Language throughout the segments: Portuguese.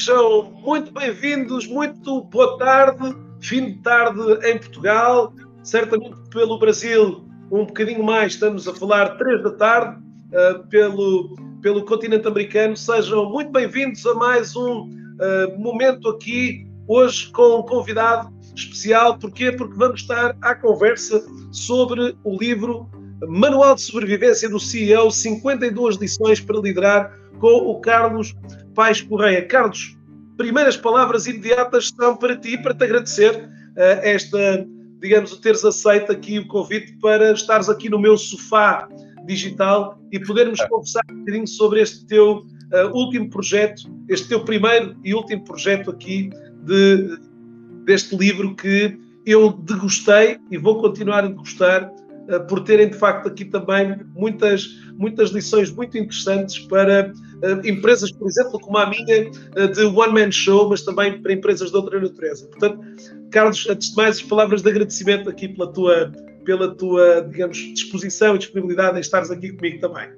Sejam muito bem-vindos, muito boa tarde, fim de tarde em Portugal, certamente pelo Brasil um bocadinho mais, estamos a falar três da tarde, uh, pelo, pelo continente americano. Sejam muito bem-vindos a mais um uh, momento aqui, hoje com um convidado especial. Porquê? Porque vamos estar à conversa sobre o livro Manual de Sobrevivência do CEO, 52 lições para liderar com o Carlos Pais Correia. Carlos, primeiras palavras imediatas são para ti, para te agradecer uh, esta, digamos, teres aceito aqui o convite para estares aqui no meu sofá digital e podermos é. conversar um bocadinho sobre este teu uh, último projeto, este teu primeiro e último projeto aqui de, deste livro que eu degustei e vou continuar a degustar eh, por terem de facto aqui também muitas, muitas lições muito interessantes para empresas, por exemplo, como a minha, uh, de One Man Show, mas também para empresas de outra natureza. Portanto, Carlos, antes de mais, as palavras de agradecimento aqui pela tua, pela tua digamos, disposição e disponibilidade em estares aqui comigo também.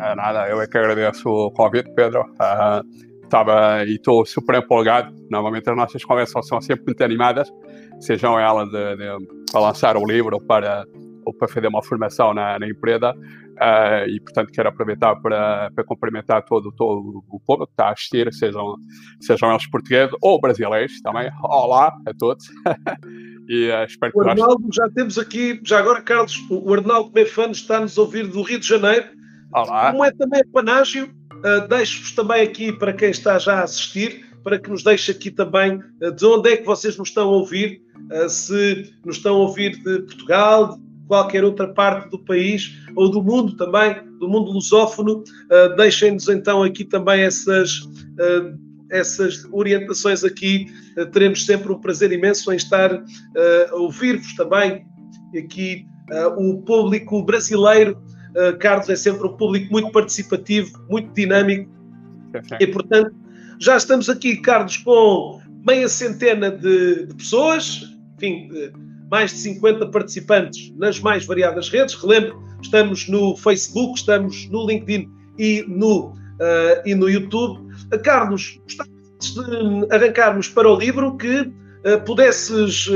É nada, eu é que agradeço o convite, Pedro. Uh, e estou super empolgado. Normalmente as nossas conversas são sempre muito animadas, sejam elas de, de, para lançar o livro ou para ou para fazer uma formação na, na empresa uh, e, portanto, quero aproveitar para, para cumprimentar todo, todo o povo que está a assistir, sejam, sejam eles portugueses ou brasileiros também. Olá a todos. e uh, espero que O Arnaldo, já temos aqui, já agora, Carlos, o Arnaldo Mefano está a nos ouvir do Rio de Janeiro. Olá. Como é também panágio, uh, deixo-vos também aqui para quem está já a assistir, para que nos deixe aqui também de onde é que vocês nos estão a ouvir, se nos estão a ouvir de Portugal, qualquer outra parte do país ou do mundo também, do mundo lusófono. Uh, Deixem-nos então aqui também essas, uh, essas orientações aqui. Uh, teremos sempre um prazer imenso em estar a ouvir-vos também. Aqui o público brasileiro, Carlos, é sempre um público muito participativo, muito dinâmico. E portanto, já estamos aqui, Carlos, com meia centena de, de pessoas, enfim, mais de 50 participantes nas mais variadas redes. Relembro, estamos no Facebook, estamos no LinkedIn e no, uh, e no YouTube. Uh, Carlos, antes de arrancarmos para o livro, que uh, pudesses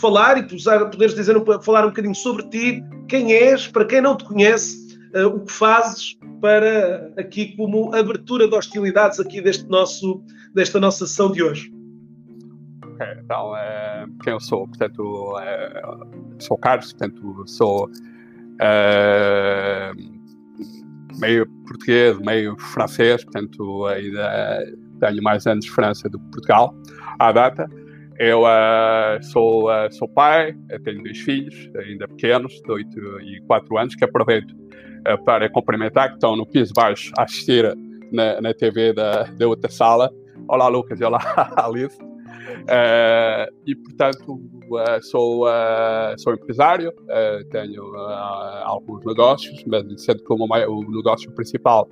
falar e poderes dizer, falar um bocadinho sobre ti, quem és, para quem não te conhece, o que fazes para aqui como abertura de hostilidades aqui deste nosso, desta nossa sessão de hoje. Então, é, quem eu sou? Portanto, é, sou Carlos, portanto, sou é, meio português, meio francês, portanto, ainda tenho mais anos de França do que Portugal, à data. Eu uh, sou, uh, sou pai, tenho dois filhos, ainda pequenos, de 8 e 4 anos, que aproveito uh, para cumprimentar, que estão no piso baixo a assistir na, na TV da, da outra sala. Olá, Lucas, e olá, Alice. Uh, e, portanto, uh, sou, uh, sou empresário, tenho alguns negócios, mas sendo que o, negócio principal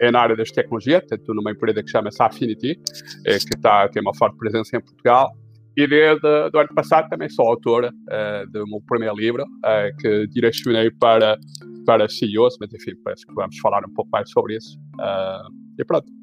é na área das tecnologias, portanto, numa empresa que chama-se Affinity, que tá, tem uma forte presença em Portugal. E desde o ano passado também sou autor do meu primeiro livro, que direcionei para, para CEOs, mas enfim, parece que vamos falar um pouco mais sobre isso. e pronto.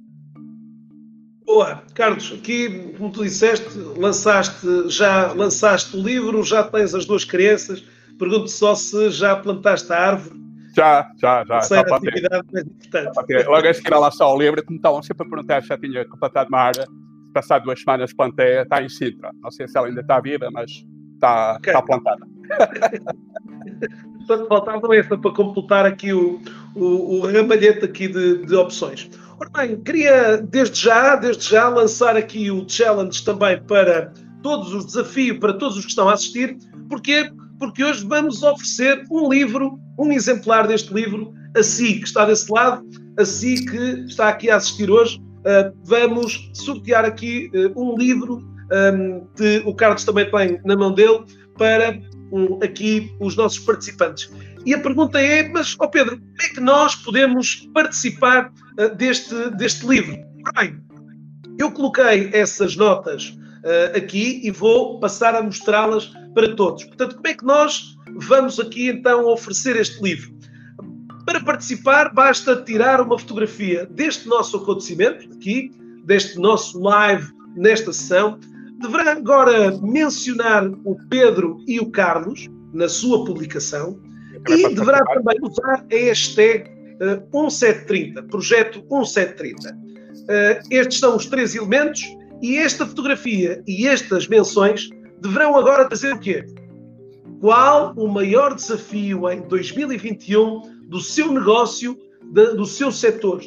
Boa, Carlos, aqui, como tu disseste, lançaste, já lançaste o livro, já tens as duas crianças. Pergunto só se já plantaste a árvore. Já, já, já. já a atividade mais importante. Logo a seguir a lançar o livro, me estavam sempre a perguntar se já tinha plantado uma árvore. Passado duas semanas plantei, está em Sintra. Não sei se ela ainda está viva, mas está, okay. está plantada. Portanto, faltava essa para completar aqui o, o, o ramalhete aqui de, de opções. Ora bem, queria desde já, desde já lançar aqui o challenge também para todos os desafios, para todos os que estão a assistir. Porquê? Porque hoje vamos oferecer um livro, um exemplar deste livro, a si que está desse lado, a si que está aqui a assistir hoje. Uh, vamos sortear aqui uh, um livro um, que o Carlos também tem na mão dele para um, aqui os nossos participantes. E a pergunta é: mas, ó oh Pedro, como é que nós podemos participar uh, deste, deste livro? Bem, eu coloquei essas notas uh, aqui e vou passar a mostrá-las para todos. Portanto, como é que nós vamos aqui então oferecer este livro? Para participar, basta tirar uma fotografia deste nosso acontecimento, aqui, deste nosso live nesta sessão. Deverá agora mencionar o Pedro e o Carlos na sua publicação e deverá também usar a hashtag 1730, projeto 1730. Uh, estes são os três elementos e esta fotografia e estas menções deverão agora trazer o quê? Qual o maior desafio em 2021 do seu negócio, de, do seu setor?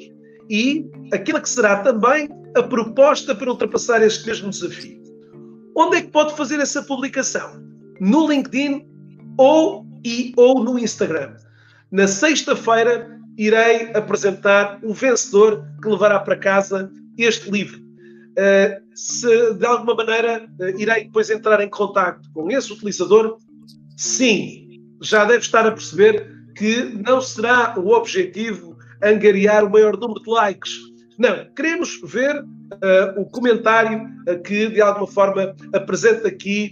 E aquela que será também a proposta para ultrapassar este mesmo desafio. Onde é que pode fazer essa publicação? No LinkedIn ou, e, ou no Instagram. Na sexta-feira irei apresentar o vencedor que levará para casa este livro. Uh, se de alguma maneira uh, irei depois entrar em contato com esse utilizador, sim, já deve estar a perceber que não será o objetivo angariar o maior número de likes. Não, queremos ver uh, o comentário que de alguma forma apresenta aqui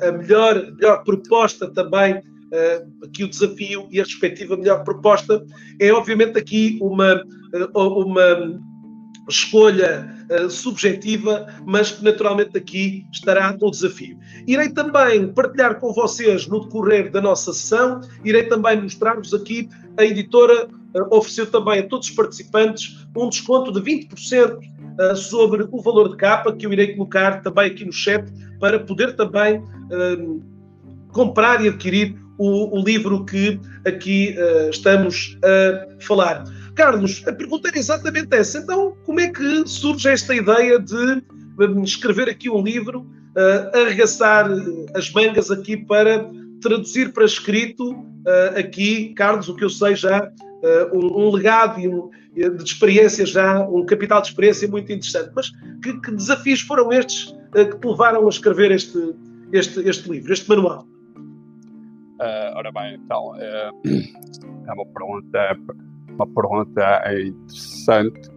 a melhor, melhor proposta também aqui o desafio e a respectiva melhor proposta é obviamente aqui uma, uma escolha uh, subjetiva, mas que naturalmente aqui estará no desafio. Irei também partilhar com vocês no decorrer da nossa sessão, irei também mostrar-vos aqui a editora ofereceu também a todos os participantes um desconto de 20% uh, eh, sobre o valor de capa, que eu irei colocar também aqui no chat, para poder também comprar e adquirir o, o, livro que aqui estamos a falar. Carlos, a pergunta era exatamente essa. Então, como é que surge esta ideia de hum, escrever aqui um livro, uh, arregaçar as mangas aqui para traduzir para escrito uh, aqui, Carlos, o que eu sei já, uh, um, um, legado e um, de experiência já, um capital de experiência muito interessante. Mas que, que desafios foram estes uh, que te levaram a escrever este, este, este livro, este manual? Ora bem, então, é uma pergunta uma pergunta interessante.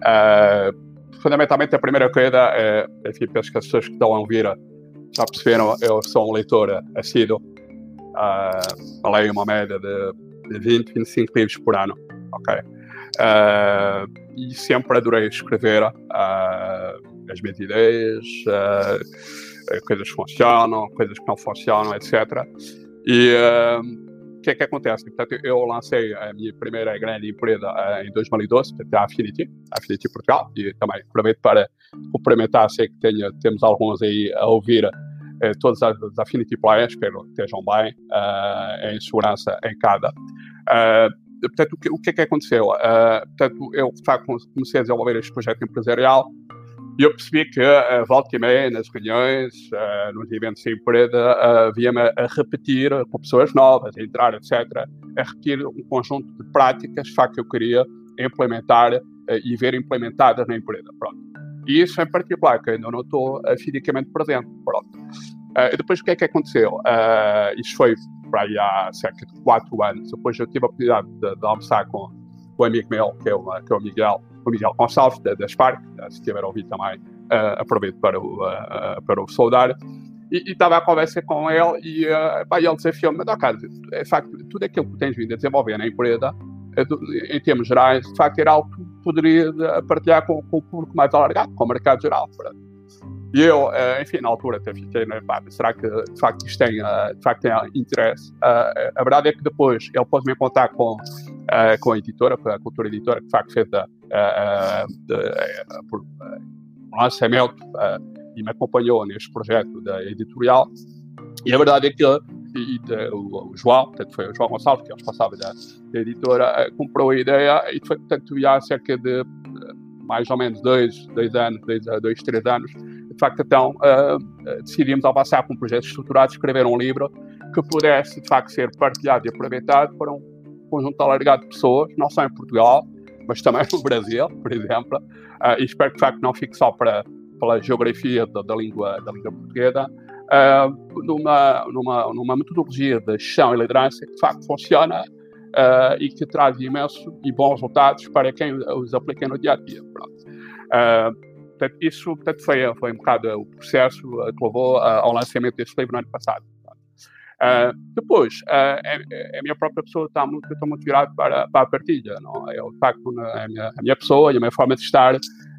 Uh, fundamentalmente, a primeira coisa é, enfim, penso que as pessoas que estão a ouvir já perceberam, eu sou um leitor assíduo. Uh, leio uma média de, de 20, 25 livros por ano. Ok? Uh, e sempre adorei escrever uh, as minhas ideias, uh, coisas que funcionam, coisas que não funcionam, etc. E que é que acontece? Portanto, eu lancei a minha primeira grande empresa uh, em 2012, portanto, a Affinity, Affinity Portugal, e também aproveito para cumprimentar, sei que tenho, temos alguns aí a ouvir, uh, todas as, as Affinity Players, espero que estejam bem, uh, em segurança em cada. portanto, o que, o que é que aconteceu? portanto, eu, de facto, comecei a desenvolver este projeto empresarial, e eu percebi que, uh, volta e meia, nas reuniões, uh, nos eventos de empresa, uh, via-me a repetir com pessoas novas, a entrar, etc., a repetir um conjunto de práticas, que eu queria implementar uh, e ver implementadas na empresa. Pronto. E isso em particular, que ainda não estou fisicamente presente. Pronto. e depois o que é que aconteceu? Uh, isso foi para aí há cerca de quatro anos. Depois eu tive a oportunidade de, de almoçar com, com um amigo meu, que é o, que é o Miguel, o Miguel Gonçalves, da, da Spark, se estiver a ouvir também, uh, aproveito para o, uh, para o saudar. E estava a conversa com ele e uh, pá, ele desafiou-me, mas, cara, é facto, tudo aquilo que tens vindo a desenvolver na empresa, em termos gerais, de facto, era algo que poderia partilhar com, com, o público mais alargado, com o mercado geral. E eu, enfim, na altura até fiquei, né, pá, será que de facto isto tem, de facto, tem interesse? a verdade é que depois ele pôs-me em contato com, com a editora, com a Cultura Editora, que de facto fez a, por lançamento e me acompanhou neste projeto da editorial. E a verdade é que e, e, o, o, João, portanto, foi o João Gonçalves, que é o responsável da, da editora, comprou a ideia e foi, portanto, há cerca de mais ou menos dois, dois anos, dois, dois três anos, de facto, então, uh, decidimos avançar com um projeto estruturado, escrever um livro que pudesse, de facto, ser partilhado e aproveitado por um conjunto alargado de pessoas, não só em Portugal, mas também no Brasil, por exemplo, uh, e espero que de facto não fique só para, pela geografia da, da língua, da língua portuguesa, uh, numa, numa, numa metodologia de gestão e liderança que de facto funciona uh, e que traz imenso e bons resultados para quem os aplica no dia a dia. portanto, isso portanto, foi, foi um bocado o processo que levou ao lançamento deste livro no ano passado. Uh, depois, uh, é, a minha própria pessoa está muito, estou muito para, para a partilha. Não? É? Eu, de facto, a minha, a minha pessoa e a minha forma de estar uh,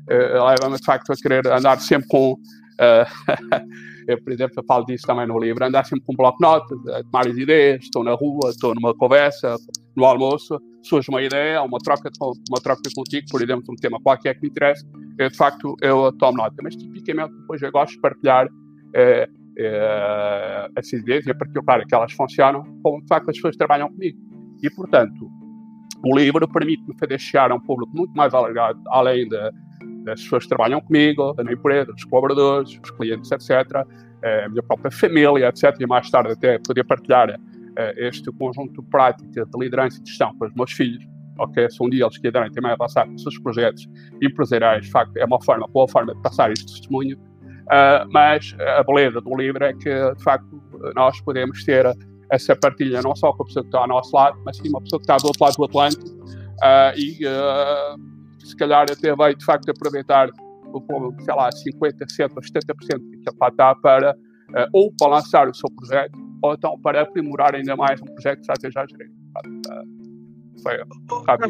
leva-me, de facto, a querer andar sempre com. eu, por exemplo, eu falo disso também no livro, andar sempre com um bloco de notas, a tomar as ideias, estou na rua, estou numa conversa, no almoço, surge uma ideia, uma troca, uma troca contigo, por exemplo, um tema qualquer que me interesse, eu, de facto, eu tomo nota. Mas, tipicamente, depois eu gosto de partilhar é, ideias, e é porque, claro, que elas funcionam como de facto as pessoas trabalham comigo. E, portanto, o livro permite-me fazer chegar a um público muito mais alargado, além de, das pessoas que trabalham comigo, na empresa, dos colaboradores, os clientes, etc., a minha própria família, etc., e mais tarde até poder partilhar este conjunto de práticas de liderança e gestão com os meus filhos, ok? Se um dia eles quiserem também avançar com os seus projetos empresariais, de facto, é uma forma, boa forma de passar este testemunho Uh, mas a beleza do livro é que, de facto, nós podemos ter essa partilha não só com a pessoa que está ao nosso lado, mas sim uma pessoa que está do outro lado do Atlântico. Uh, e uh, se calhar até vai, de facto, aproveitar sei lá, 50, 60, 70% que ele está para ou para lançar o seu projeto ou então para aprimorar ainda mais um projeto que já esteja a gerir foi. Era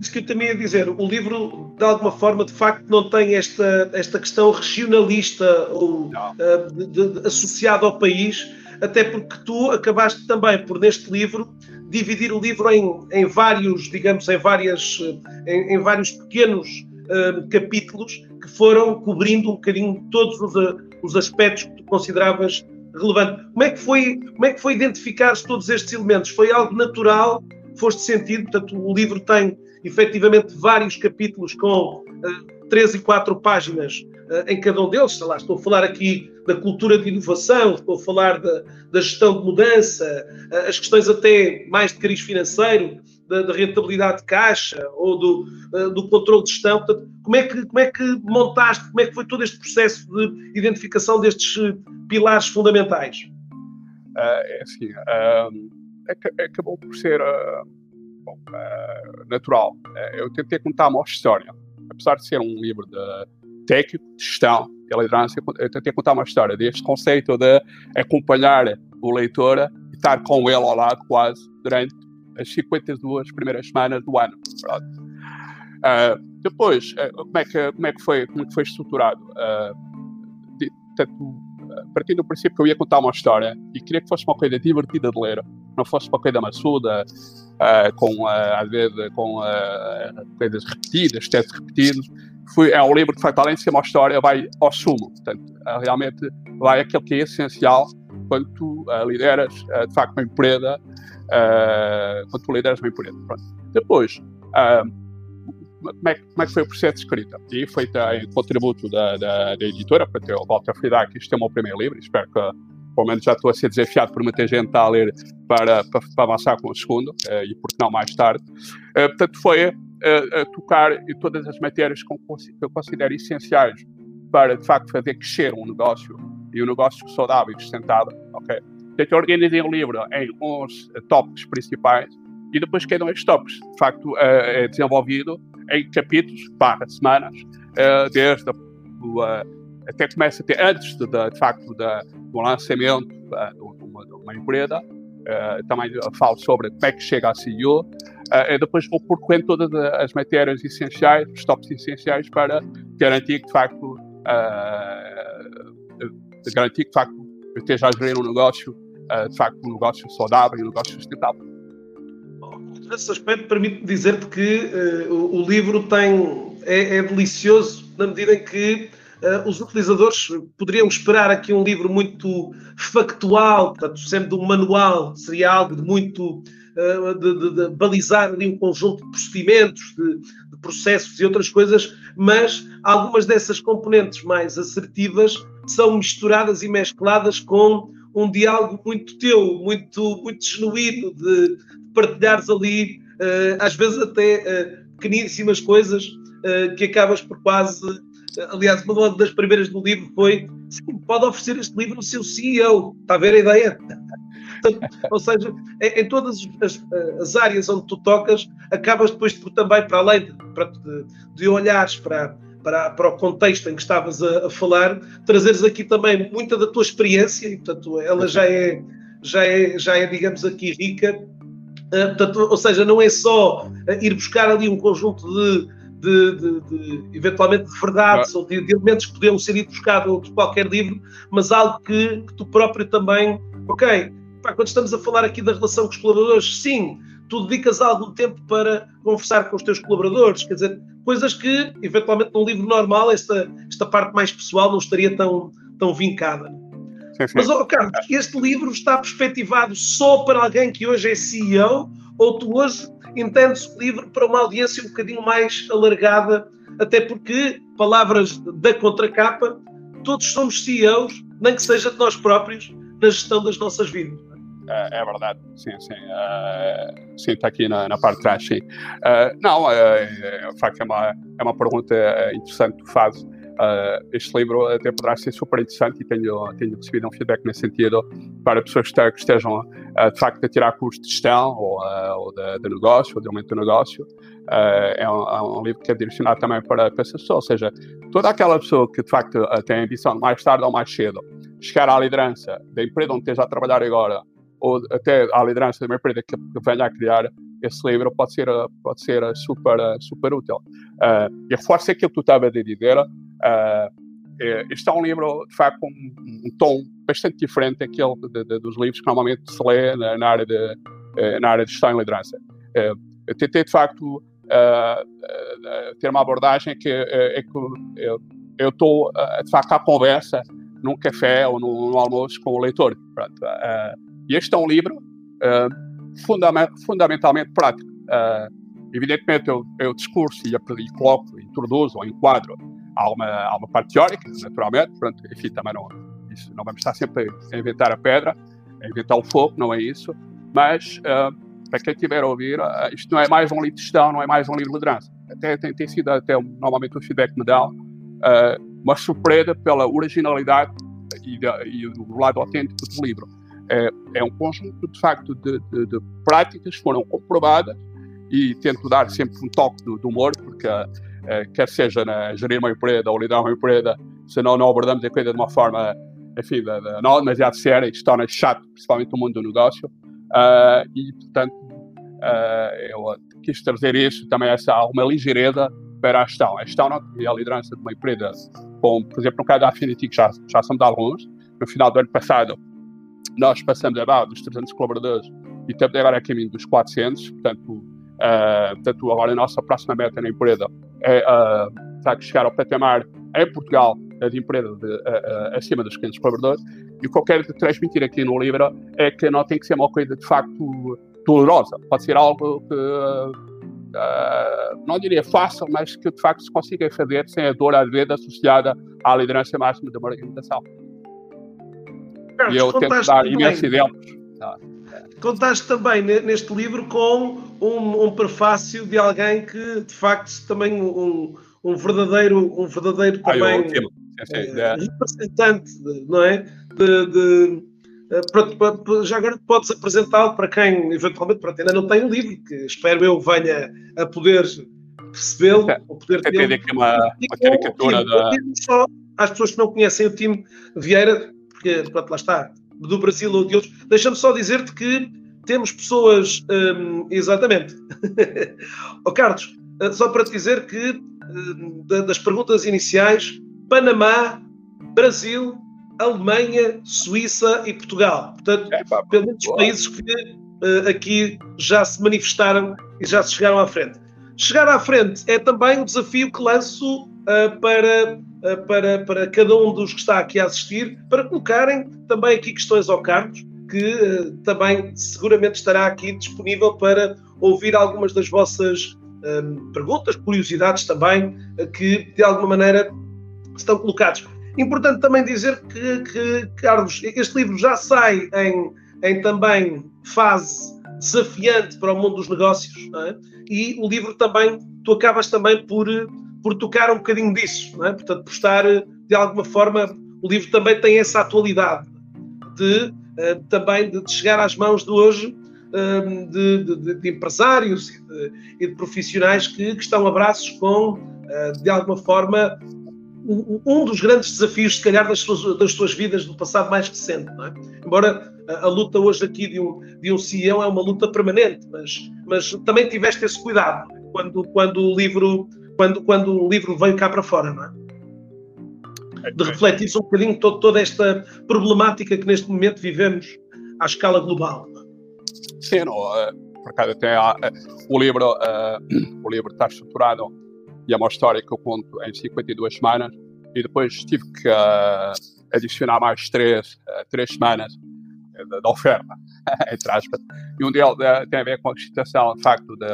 isso que eu também ia dizer. O livro, de alguma forma, de facto, não tem esta, esta questão regionalista ou, uh, de, de, associada ao país, até porque tu acabaste também por, neste livro, dividir o livro em, em vários, digamos, em, várias, em, em vários pequenos uh, capítulos que foram cobrindo um bocadinho todos os, os aspectos que tu consideravas relevante. Como é que foi, como é que foi identificar todos estes elementos? Foi algo natural foste sentido. Portanto, o livro tem efetivamente vários capítulos com uh, três e quatro páginas uh, em cada um deles. Sei lá, estou a falar aqui da cultura de inovação, estou a falar da, da gestão de mudança, uh, as questões até mais de cariz financeiro, da, da rentabilidade de caixa ou do, uh, do controle de gestão. Portanto, como é, que, como é que montaste, como é que foi todo este processo de identificação destes pilares fundamentais? é assim, acabou por ser uh, bom, uh, natural. Uh, eu tentei contar uma história. Apesar de ser um livro de técnico, de gestão, de liderança, eu tentei contar uma história deste conceito de acompanhar o leitor e estar com ele ao lado quase durante as 52 primeiras semanas do ano. Uh, depois, como, é que, como, é que foi, como é que foi estruturado? De, tanto, partindo do princípio que eu ia contar uma história e queria que fosse uma coisa divertida de ler, não fosse uma coisa maçuda, uh, com, uh, às vezes, com uh, coisas repetidas, textos repetidos. Fui, é um livro que, facto, além de ser uma história, vai ao sumo. Portanto, realmente vai aquilo que é essencial quando tu lideras, de facto, uma empresa, quando tu lideras uma empresa. Pronto. Depois, como é, como é, que foi o processo de escrita? E foi em contributo da, da, da editora, para ter o Walter Frida, que este é o meu primeiro livro, espero que pelo menos já estou a ser desafiado por muita gente a ler para, para, para avançar com o segundo, uh, e por que não mais tarde. Uh, portanto, foi uh, tocar em todas as matérias que eu considero essenciais para, de facto, fazer crescer um negócio e um negócio saudável e sustentável. Okay? Portanto, eu organizei o livro em uns tópicos principais e depois cada um destes tópicos, de facto, é desenvolvido em capítulos, barra semanas, desde o, até começa a ter, antes de, de facto, da, do lançamento uh, de, uma, uma, empresa, uh, também falo sobre como é que chega a CEO, uh, e depois vou percorrendo todas as matérias essenciais, os tops essenciais para garantir que, de facto, uh, garantir que, de facto, esteja a gerir um negócio, de facto, um negócio saudável e um negócio sustentável. Nesse aspecto, permite-me dizer-te que o, o, livro tem, é, é delicioso na medida em que uh, os utilizadores poderiam esperar aqui um livro muito factual, portanto, sempre de um manual, seria algo de muito. Uh, de, de, de, balizar ali um conjunto de procedimentos, de, de, processos e outras coisas, mas algumas dessas componentes mais assertivas são misturadas e mescladas com um diálogo muito teu, muito, muito genuíno, de, partilhares ali, uh, às vezes até pequeníssimas coisas que acabas por quase aliás, uma das primeiras do livro foi sim, pode oferecer este livro ao seu CEO. Está a ver a ideia? Ou seja, em, em todas as, as, áreas onde tu tocas, acabas depois por também, para além de, de, de olhares para, para, para o contexto em que estavas a, a, falar, trazeres aqui também muita da tua experiência, e portanto ela já é, já é, já é digamos aqui, rica. Uh, portanto, ou seja, não é só ir buscar ali um conjunto de, de, de, de eventualmente de verdades ou de, de, elementos que podiam ser ir buscados de qualquer livro, mas algo que, que tu próprio também, ok, pá, quando estamos a falar aqui da relação com os colaboradores, sim, tu dedicas algum tempo para conversar com os teus colaboradores, quer dizer, coisas que, eventualmente, num livro normal, esta, esta parte mais pessoal não estaria tão, tão vincada. Sim, sim. Mas, oh, Carlos, este livro está perspectivado só para alguém que hoje é CEO ou tu hoje entendes o livro para uma audiência um bocadinho mais alargada, até porque, palavras da contracapa, todos somos CEOs, nem que seja de nós próprios, na gestão das nossas vidas. É, é verdade, sim, sim. Uh, sim, está aqui na, na, parte de trás, sim. Uh, não, uh, de facto é uma, é uma pergunta interessante que tu fazes. Uh, este livro até poderá ser super interessante e tenho, tenho recebido um feedback nesse sentido para pessoas que estejam uh, de facto a tirar cursos de gestão ou, uh, ou de, de, negócio ou de aumento do negócio. É um, é, um, livro que é direcionado também para, para essa pessoa, ou seja, toda aquela pessoa que de facto tem a ambição mais tarde ou mais cedo chegar à liderança da empresa onde esteja a trabalhar agora ou até à liderança de uma empresa que, que venha a criar esse livro pode ser, pode ser super, super útil. Uh, e reforço aquilo que tu estavas a dizer, Uh, este é um livro, de facto, com um, um tom bastante diferente daquele de, de, dos livros que normalmente se lê na, na área, de, eh, na área de gestão e liderança. Uh, tentei, de facto, uh, ter uma abordagem que é que eu estou, de facto, à conversa num café ou num, almoço com o leitor. E este é um livro fundament, fundamentalmente prático. evidentemente, eu, eu discurso e, e coloco, introduzo ou enquadro há uma, há uma parte teórica, naturalmente, pronto, enfim, também não, isso, não vamos estar sempre a inventar a pedra, a inventar o fogo, não é isso, mas uh, para quem estiver a ouvir, uh, isto não é mais um livro de gestão, não é mais um livro de liderança. Até tem, tem sido até normalmente o feedback que me dão, uh, uma surpresa pela originalidade e, de, e do lado autêntico do livro. É, é um conjunto, de facto, de, de, de, práticas que foram comprovadas e tento dar sempre um toque do, do humor, porque quer seja na gerir uma empresa ou liderar uma empresa, se não, não abordamos a coisa de uma forma, enfim, de, de, não demasiado séria, isto torna chato, principalmente no mundo do negócio. Uh, e, portanto, uh, eu quis trazer isso, também essa alguma ligeireza para a gestão. A gestão não, e a liderança de uma empresa, como, por exemplo, no caso da Affinity, que já, já somos alguns, no final do ano passado, nós passamos abaixo dos 300 colaboradores e estamos agora a caminho dos 400, portanto, uh, portanto agora a nossa próxima meta na empresa é, uh, chegar ao patamar em Portugal de empresa de, uh, acima dos 500 colaboradores. E o que eu quero transmitir aqui no livro é que não tem que ser uma coisa de facto dolorosa. Pode ser algo que, uh, não diria fácil, mas que de facto se consiga fazer sem a dor às vezes associada à liderança máxima de uma organização. Carlos, e eu tento dar imensos exemplos. Ah. Contaste também neste livro com um, um, prefácio de alguém que, de facto, também um, um verdadeiro, um verdadeiro ah, também é, representante, não é? De, de, eh, já agora podes apresentá-lo para quem eventualmente para ainda não tem o livro, que espero eu venha a poder percebê-lo, é, ou poder ter aqui uma, uma caricatura da... Só às pessoas que não conhecem o time Vieira, porque pronto, lá está, do Brasil ou de outros. Deixa-me só dizer-te que temos pessoas. Hum, exatamente. oh, Carlos, eh, só para te dizer que hum, das perguntas iniciais, Panamá, Brasil, Alemanha, Suíça e Portugal. Portanto, é, pá, pelo menos os países que uh, aqui já se manifestaram e já se chegaram à frente. Chegar à frente é também o desafio que lanço uh, para para, para cada um dos que está aqui a assistir, para colocarem também aqui questões ao Carlos, que uh, também seguramente estará aqui disponível para ouvir algumas das vossas ehm, perguntas, curiosidades também, que de alguma maneira estão colocados. Importante também dizer que, que Carlos, este livro já sai em, em também fase desafiante para o mundo dos negócios, é? e o livro também, tu acabas também por por tocar um bocadinho disso, é? portanto, por estar, de alguma forma, o livro também tem essa atualidade de uh, também de, chegar às mãos de hoje uh, de, de, de, empresários e, e de, profissionais que, que estão a braços com, uh, de alguma forma, um, um, dos grandes desafios, se calhar, das suas, das suas vidas do passado mais recente. É? Embora a, a, luta hoje aqui de um, de um CEO é uma luta permanente, mas, mas também tiveste esse cuidado quando, quando, o livro, quando, quando o livro veio cá para fora, não é? de refletir um bocadinho todo, toda esta problemática que neste momento vivemos à escala global. Sim, não, uh, por acaso até uh, o livro uh, o livro está estruturado e é uma história que eu conto em 52 semanas e depois tive que adicionar mais três, três semanas da oferta, entre aspas. E um deles tem a ver com a situação, de facto, de,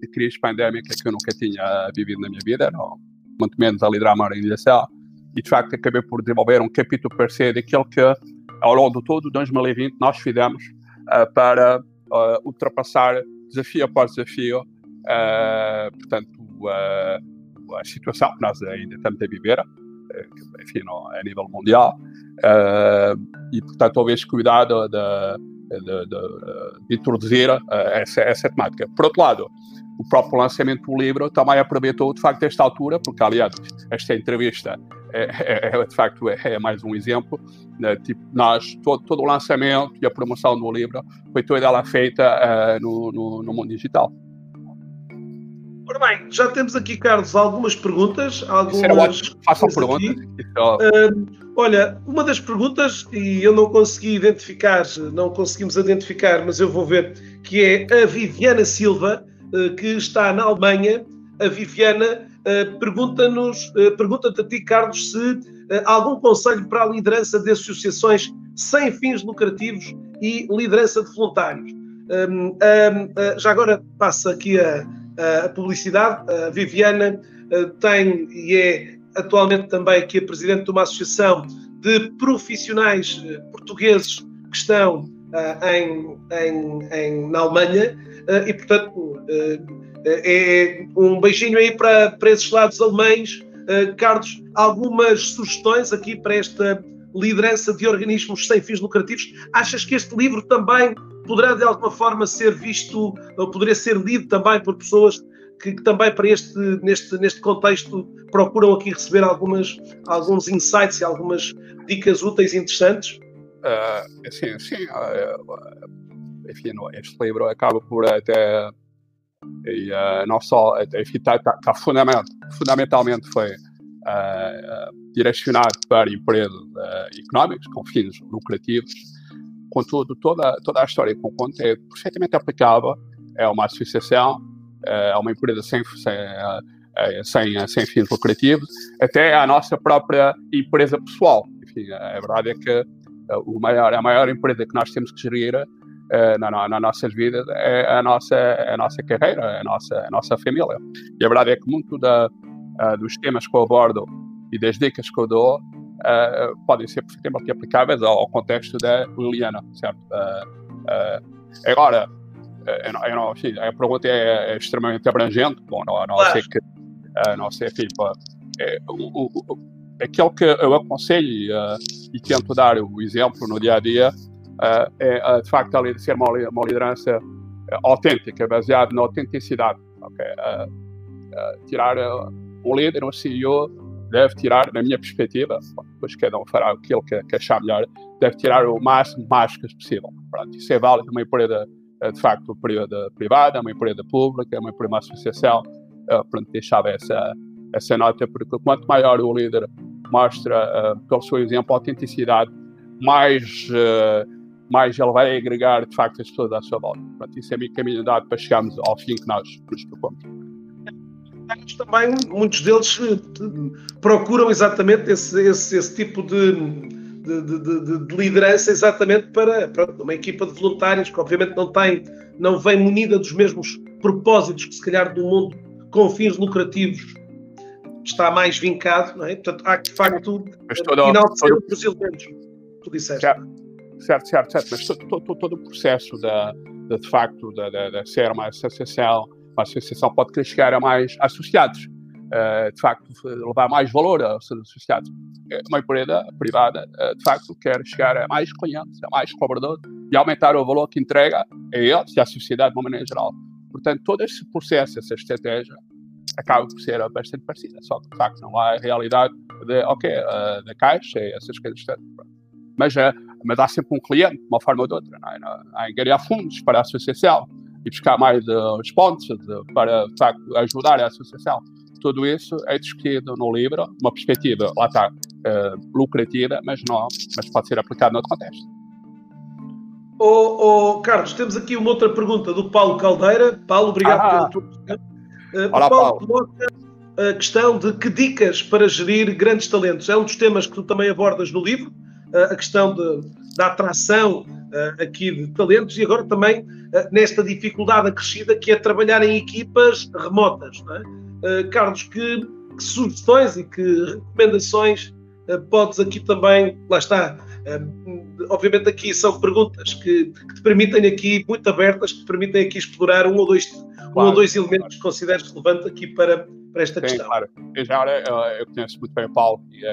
de crise pandémica que eu nunca tinha vivido na minha vida, não, muito menos a liderar uma organização e de facto acabei por desenvolver um capítulo parceiro daquilo que ao longo de todo 2020 nós fizemos uh, para uh, ultrapassar desafio após desafio, uh, portanto, a situação que nós ainda estamos a viver, enfim, no, a nível mundial, e portanto houve esse cuidado de, de, de, de introduzir essa, essa temática. Por outro lado, o próprio lançamento do livro também aproveitou de facto esta altura, porque aliás esta entrevista é, é, é de facto é, é, mais um exemplo. Né? Tipo, nós, todo, todo, o lançamento e a promoção do livro foi toda ela feita uh, no, no, no, mundo digital. Ora bem, já temos aqui, Carlos, algumas perguntas. Algumas Façam perguntas. Uh, olha, uma das perguntas, e eu não consegui identificar, não conseguimos identificar, mas eu vou ver, que é a Viviana Silva, que está na Alemanha. A Viviana eh, pergunta-nos, uh, pergunta-te a ti, Carlos, se há algum conselho para a liderança de associações sem fins lucrativos e liderança de voluntários. Um, já agora passa aqui a, a publicidade. A Viviana tem e é atualmente também aqui a presidente de uma associação de profissionais portugueses que estão em, em, em, na Alemanha e, portanto, é, é um beijinho aí para, para esses lados alemães. Carlos, algumas sugestões aqui para esta liderança de organismos sem fins lucrativos? Achas que este livro também poderá de alguma forma ser visto, ou poderia ser lido também por pessoas que, que também para este, neste, neste contexto procuram aqui receber algumas, alguns insights e algumas dicas úteis e interessantes? Uh, sim, sim. Uh, enfim, este livro acaba por até e uh, não só, está eh, tá, tá fundament, fundamentalmente foi direcionado para empresas económicas com fins lucrativos, contudo, toda, toda a história que eu conto é perfeitamente aplicável, é uma associação, é uma empresa sem, sem, sem, sem fins lucrativos, até a nossa própria empresa pessoal. Enfim, a verdade é que maior, a maior empresa que nós temos que gerir uh, na, na, nas nossas vidas é a nossa, a nossa carreira, a nossa, a nossa família. E a verdade é que muito da, uh, dos temas que eu abordo e das dicas que eu dou podem ser perfeitamente aplicáveis ao, ao contexto da Liliana, certo? agora, eu não, eu não, a pergunta é, é, extremamente abrangente, bom, não, não claro. sei que, não sei, tipo, é, o, o, aquilo que eu aconselho e tento dar o exemplo no dia a dia uh, é, de facto, de ser uma, uma liderança autêntica, baseada na autenticidade. Okay? tirar um líder, um CEO, deve tirar, na minha perspectiva, depois cada um fará aquilo que, que achar melhor, deve tirar o máximo de máscaras possível. Pronto, isso é válido uma empresa, de facto, privada, uma empresa pública, uma, uma associação. pronto, deixava essa, essa nota, porque quanto maior o líder mostra, uh, pelo seu exemplo, a autenticidade, mais uh, mais ele vai agregar de facto as pessoas à sua volta. Portanto, isso é meio caminho andado para chegarmos ao fim que nós nos propomos. Também, muitos deles eh, procuram exatamente esse, esse, esse tipo de, de, de, de, liderança exatamente para, para, uma equipa de voluntários que obviamente não tem, não vem munida dos mesmos propósitos que se calhar do mundo com fins lucrativos está mais vincado, não é? Portanto, há que de facto enaltecer os elementos. Tu disseste. Já certo, certo, certo, mas todo, todo, todo o processo da, de, de facto de, ser uma associação, uma associação pode querer chegar a mais associados, uh, de facto levar mais valor aos seus associados. Uma empresa privada, uh, de facto, quer chegar a mais clientes, a mais colaboradores e aumentar o valor que entrega a eles e à sociedade de uma maneira geral. Portanto, todo esse processo, essa estratégia, acaba por ser bastante parecida, só que de facto não há a realidade de, ok, uh, da caixa e essas coisas. Mas uh, mas há sempre um cliente, de uma forma ou de outra. Não é? Há angariar fundos para a associação e buscar mais uh, sponsors para, de facto, ajudar a associação. Tudo isso é discutido no livro, uma perspectiva, lá está, uh, lucrativa, mas, não, mas pode ser aplicado no outro contexto. Oh, oh, Carlos, temos aqui uma outra pergunta do Paulo Caldeira. Paulo, obrigado ah, pela tua pergunta. Uh, Olá, Paulo, Paulo a questão de que dicas para gerir grandes talentos. É um dos temas que tu também abordas no livro, uh, a questão de, da atração uh, aqui de talentos e agora também nesta dificuldade acrescida que é trabalhar em equipas remotas. É? Carlos, que, que, sugestões e que recomendações podes aqui também, lá está, obviamente aqui são perguntas que, que, te permitem aqui, muito abertas, que te permitem aqui explorar um ou dois, claro, um ou dois elementos que consideres relevantes aqui para, para esta Sim, questão. claro. Eu já agora, eu, eu conheço muito bem o Paulo e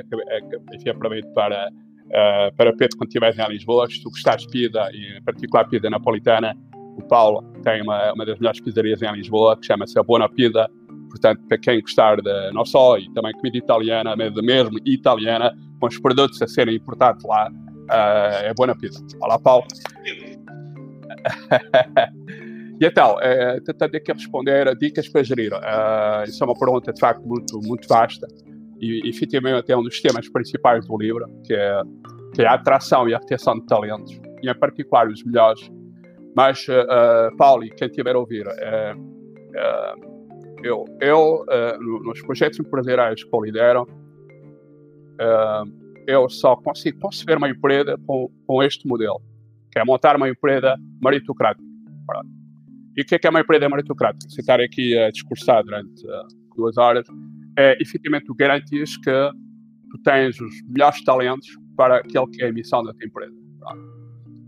enfim, aproveito para, uh, para Pedro, quando estiveres em Lisboa, se tu gostares de pida, e em particular pida napolitana, o Paulo tem uma, uma das melhores pizzarias em Lisboa, que chama-se a Buona Pida, portanto, para quem gostar de não só, e também comida italiana, mas mesmo italiana, com os produtos a serem importados lá, uh, é boa pizza. Olá, Paulo. e então, uh, tentando aqui responder dicas para gerir. Uh, isso é uma pergunta, de facto, muito, muito vasta e, efetivamente, é um dos temas principais do livro, que é, que é a atração e a retenção de talentos, e em particular os melhores. Mas, uh, Paulo, e quem estiver a ouvir, eu, eu nos projetos empresariais que eu lidero, eu só consigo conceber uma empresa com, com este modelo, que é montar uma empresa meritocrática. E o que é, que é uma empresa meritocrática? Estar aqui a discursar durante uh, duas horas, é efetivamente tu garantes que tu tens os melhores talentos para aquele que é a missão da tua empresa.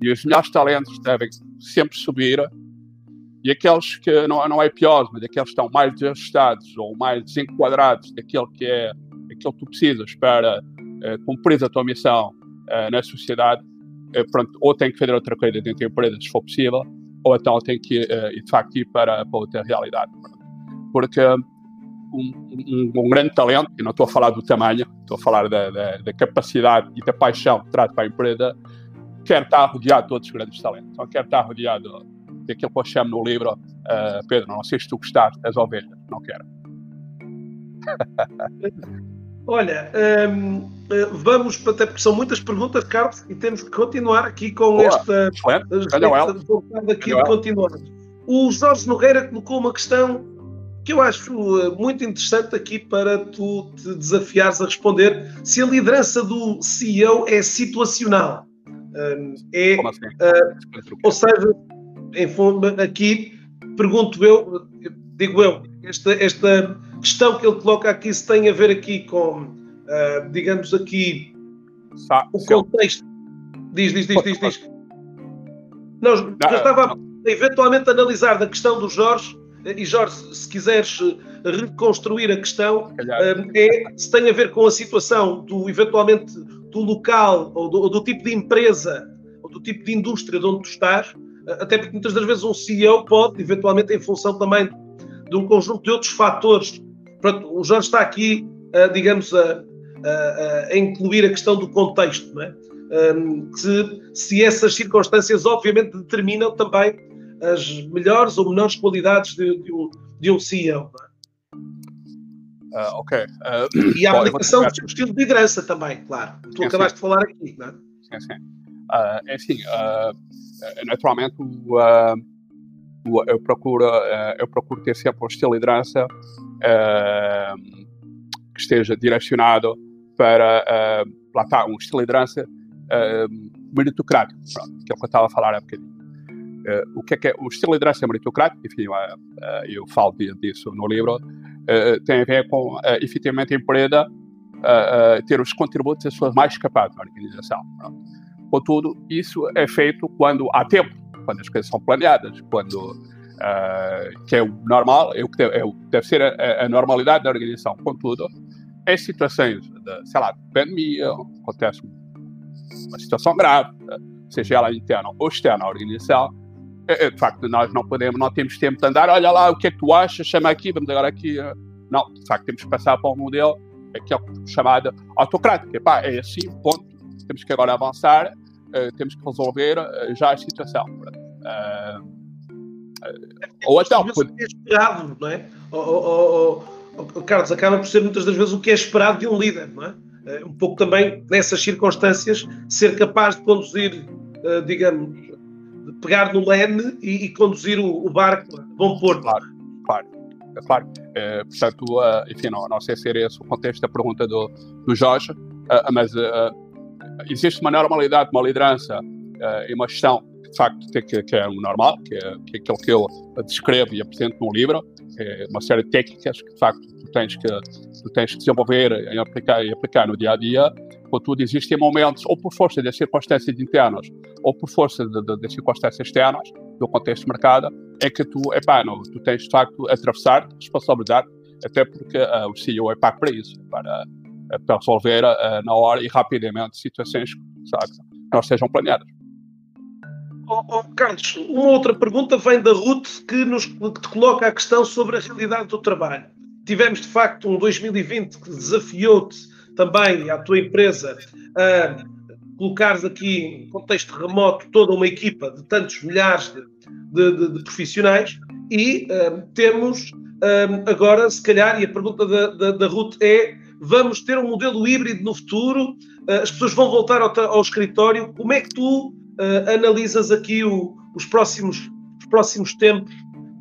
E os melhores talentos devem sempre subir e aqueles que não, não é pior, mas aqueles que estão mais desajustados ou mais desenquadrados daquilo que é aquilo que tu precisas para uh, cumprir a tua missão uh, na sociedade, pronto, ou tem que fazer outra coisa dentro da empresa, se for possível, ou então tem que ir, de facto, ir para, para outra realidade. Porque um, um, um, grande talento, e não estou a falar do tamanho, estou a falar da, da, da capacidade e da paixão que traz para a empresa, quer estar rodeado de outros grandes talentos, ou quer estar rodeado daquilo que eu chamo no livro, uh, Pedro, não sei se tu gostaste das ovelhas, não quero. Olha, um, eh, vamos, até porque são muitas perguntas, Carlos, e temos que continuar aqui com esta. Excelente. aqui de continuar. O Jorge Nogueira colocou uma questão que eu acho eh, muito interessante aqui para tu te desafiares a responder se a liderança do CEO é situacional. Hum, é, assim? uh, ou seja, em, aqui pergunto eu, digo eu, esta, esta questão que ele coloca aqui se tem a ver aqui com, uh, digamos aqui, Sa o contexto. Diz, diz, diz, diz, diz. Não, eu estava a, eventualmente analisar da questão do Jorge, e Jorge, se quiseres reconstruir a questão, é se tem a ver com a situação do, eventualmente, do local ou do, ou do tipo de empresa ou do tipo de indústria de onde tu estás, até porque muitas das vezes um CEO pode, eventualmente, em função também de um conjunto de outros fatores. Pronto, o Jorge está aqui, uh, digamos, a, a, a, incluir a questão do contexto, não é? Um, se, se essas circunstâncias, obviamente, determinam também as melhores ou menores qualidades de, de, um, de um CEO. Uh, ah, ok. Uh, e a aplicação do seu estilo de liderança também, claro. Tu sim, acabaste sim. de falar aqui, não é? Sim, sim. Uh, é assim, naturalmente, eu procuro, eu procuro ter sempre um estilo de liderança que esteja direcionado para, lá está, um estilo de liderança meritocrático, pronto, que é o que eu estava a falar há bocadinho. Uh, o que é que é o estilo de liderança meritocrático, enfim, uh, uh, eu falo disso no livro, tem a ver com, efetivamente, a empresa ter os contributos das pessoas mais capazes na organização. Pronto. Contudo, isso é feito quando há tempo, quando as coisas são planeadas, quando uh, que é o normal, é o que deve, é o, deve ser a, a, normalidade da organização. Contudo, em situações de, sei lá, de pandemia, acontece uma situação grave, seja ela interna ou externa à organização, é, é, de facto, nós não podemos, não temos tempo de andar, olha lá, o que é que tu achas, chama aqui, vamos agora aqui. Não, de facto, temos que passar para um modelo que é chamado autocrático. Epá, é assim, ponto. Temos que agora avançar temos que resolver já a situação. Ou até. O que é esperado, não é? Ou, Carlos, acaba por ser muitas das vezes o que é esperado de um líder, não é? Um pouco também nessas circunstâncias, ser capaz de conduzir, digamos, de pegar no leme e, e conduzir o, o, barco a bom porto. Claro, claro. É claro. É, portanto, uh, enfim, não, não sei se era esse o contexto da pergunta do, do Jorge, uh, mas uh, existe uma normalidade, uma liderança e uma gestão que, de facto, que, que é o normal, que é, que é aquilo que eu descrevo e apresento no livro, é uma série de técnicas que, de facto, tu tens que, tu tens que desenvolver e aplicar, e aplicar no dia a dia. Contudo, existem momentos, ou por força das circunstâncias internas, ou por força das circunstâncias externas, do contexto de mercado, é que tu, epá, não, tu tens de facto atravessar, responsabilizar, até porque uh, o CEO é pago para isso, para, uh, para resolver uh, na hora e rapidamente situações que não sejam planeadas. Oh, oh, Carlos, uma outra pergunta vem da Ruth que, nos, que te coloca a questão sobre a realidade do trabalho. Tivemos de facto um 2020 que desafiou-te também, a tua empresa, a colocares aqui em contexto remoto toda uma equipa de tantos milhares de, de, de, de profissionais e um, temos um, agora, se calhar, e a pergunta da, da, da, Ruth é: vamos ter um modelo híbrido no futuro? Uh, as pessoas vão voltar ao, ao, escritório? Como é que tu uh, analisas aqui o, os, próximos, os próximos tempos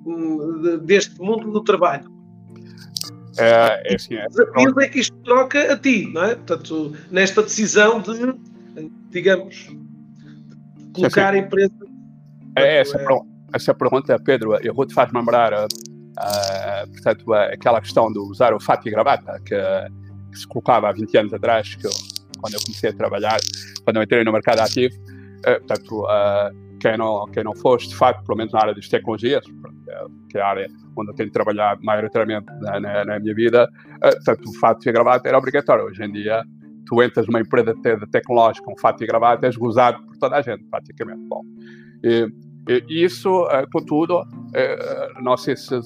um, deste mundo do trabalho? É, é, assim, é, desafios é que isto troca a ti, não é? Portanto, nesta decisão de digamos, colocar sim, sim. a empresa. É, essa, é... essa pergunta, Pedro, eu vou-te faz lembrar uh, uh, portanto, uh, aquela questão de usar o fato e gravata que, que, se colocava há 20 anos atrás, que eu, quando eu comecei a trabalhar, quando eu entrei no mercado ativo. Portanto, quem, não, quem não fosse, de facto, pelo menos na área das tecnologias, que é a área onde eu tenho trabalhado maioritariamente na, na, na minha vida, portanto, o fato e gravata era obrigatório. Hoje em dia, tu entras numa empresa de tecnológica com fato e gravata, és gozado por toda a gente, praticamente. Bom, e, e isso, uh, contudo, uh, não sei se, uh,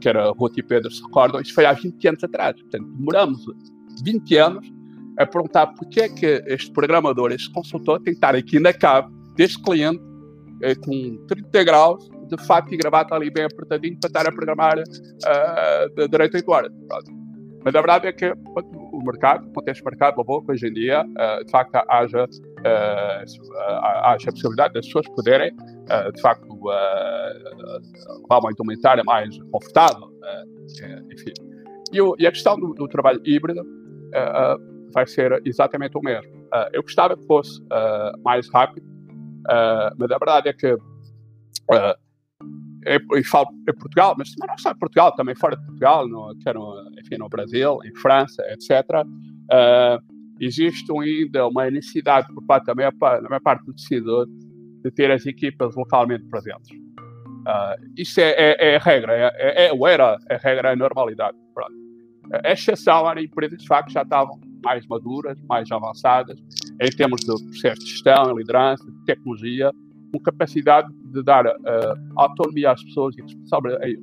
que era Ruth e Pedro se recordam, isso foi há 20 anos atrás. Portanto, demoramos 20 anos a perguntar porquê é que este programador, este consultor, tem que estar aqui na cave deste cliente com 30 graus de fato e gravata ali bem apertadinho para estar a programar uh, de direito a 8 horas. Pronto. Mas a verdade é que o mercado, o contexto mercado levou que hoje em dia, uh, de facto, haja, uh, haja a possibilidade das pessoas poderem, uh, de facto, levar uma indumentária mais confortável, enfim. E, o, e, a questão do, do trabalho híbrido vai ser exatamente o mesmo. eu gostava que fosse mais rápido, mas a verdade é que e falo em Portugal, mas não só em Portugal, também fora de Portugal, no, quer no, enfim, no Brasil, em França, etc. Uh, ah, existe ainda uma necessidade por parte da maior, da maior parte do decisor de ter as equipas localmente presentes. Uh, isso é, é, é, a regra, é, é, é, era a regra, é a normalidade. Pronto. A exceção eram empresas de facto já estavam mais maduras, mais avançadas, em termos de processo de gestão, liderança, de tecnologia, com capacidade de dar uh, autonomia às pessoas e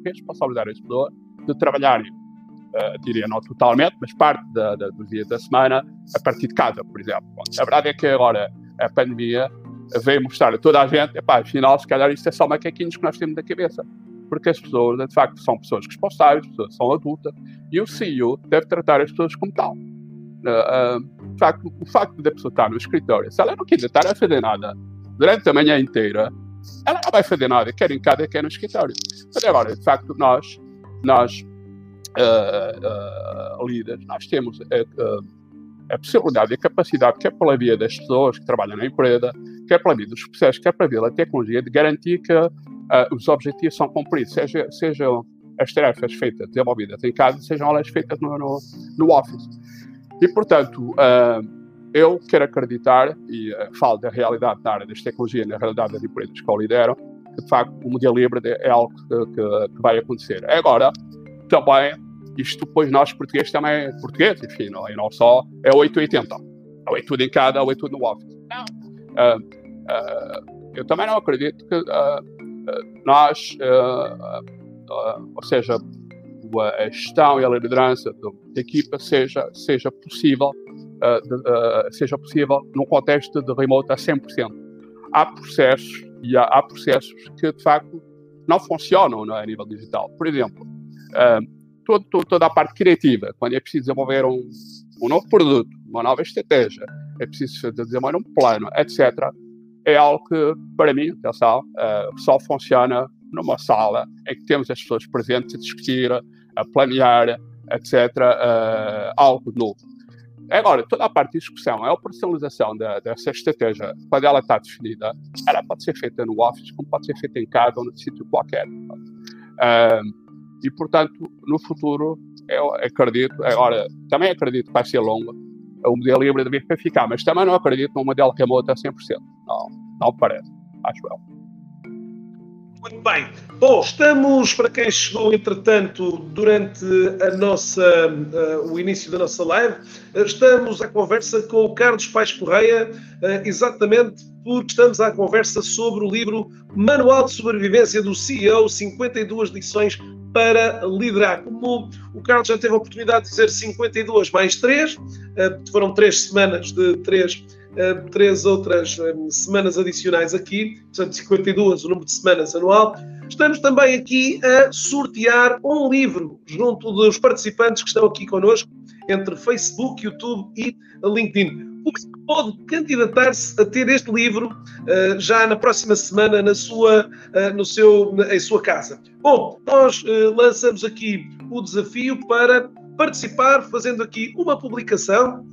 responsabilidade às pessoas de trabalharem, uh, diria não totalmente, mas parte da, da, dos dias da semana a partir de casa, por exemplo. Bom, a verdade é que agora a pandemia veio mostrar a toda a gente, epá, afinal, se calhar isto é só macaquinhos que nós temos na cabeça. Porque as pessoas, de facto, são pessoas responsáveis, pessoas são adultas, e o CEO deve tratar as pessoas como tal. Uh, de facto, o facto da pessoa estar no escritório, se ela não quiser estar a fazer nada durante a manhã inteira, ela não vai fazer nada, quer em casa, quer no escritório. Mas agora, de facto, nós, nós uh, uh, líderes, nós temos uh, a possibilidade e a capacidade, quer pela via das pessoas que trabalham na empresa, quer pela via dos processos, quer pela via da tecnologia, de garantir que os objetivos são cumpridos, seja, sejam as tarefas feitas, desenvolvidas em casa, sejam elas feitas no, no, no Office. E, portanto, eu quero acreditar, e uh, falo da realidade na área das tecnologias, na realidade das empresas que eu lidero, que de facto o modelo híbrido é algo que, que, vai acontecer. Agora, também, isto depois nós portugueses também, é portugueses, enfim, não, e não só, é 880. Ou é tudo em cada, ou é tudo no office. Não. Uh, uh, eu também não acredito que nós, ou seja, a gestão e a liderança da equipa seja, seja possível de, seja possível num contexto de remote a 100%. Há processos e há, há processos que de facto não funcionam não é, a nível digital. Por exemplo, todo, todo, toda a parte criativa, quando é preciso desenvolver um, um novo produto, uma nova estratégia, é preciso desenvolver um plano, etc., é algo que, para mim, atenção, uh, só funciona numa sala em que temos as pessoas presentes a discutir, a planear, etc., uh, algo novo. Agora, toda a parte de discussão, a operacionalização da, dessa estratégia, quando ela está definida, ela pode ser feita no Office, como pode ser feita em casa ou no sítio qualquer. Uh, e, portanto, no futuro, eu acredito, agora, também acredito que vai ser longo, o modelo híbrido deve ficar, mas também não acredito num modelo remoto a 100%. Não, não parece, acho eu. Muito bem. Bom, estamos, para quem chegou, entretanto, durante a nossa, uh, o início da nossa live, uh, estamos à conversa com o Carlos Paes Correia, uh, exatamente porque estamos à conversa sobre o livro Manual de Sobrevivência do CEO, 52 lições para liderar. Como o Carlos já teve a oportunidade de dizer 52 mais 3, foram 3 semanas de 3 uh, três outras um, semanas adicionais aqui, portanto 52 o número de semanas anual. Estamos também aqui a sortear um livro junto dos participantes que estão aqui connosco, entre Facebook, YouTube e LinkedIn. O que pode candidatar-se a ter este livro uh, já na próxima semana na sua, no seu, em sua casa? Bom, nós lançamos aqui o desafio para participar, fazendo aqui uma publicação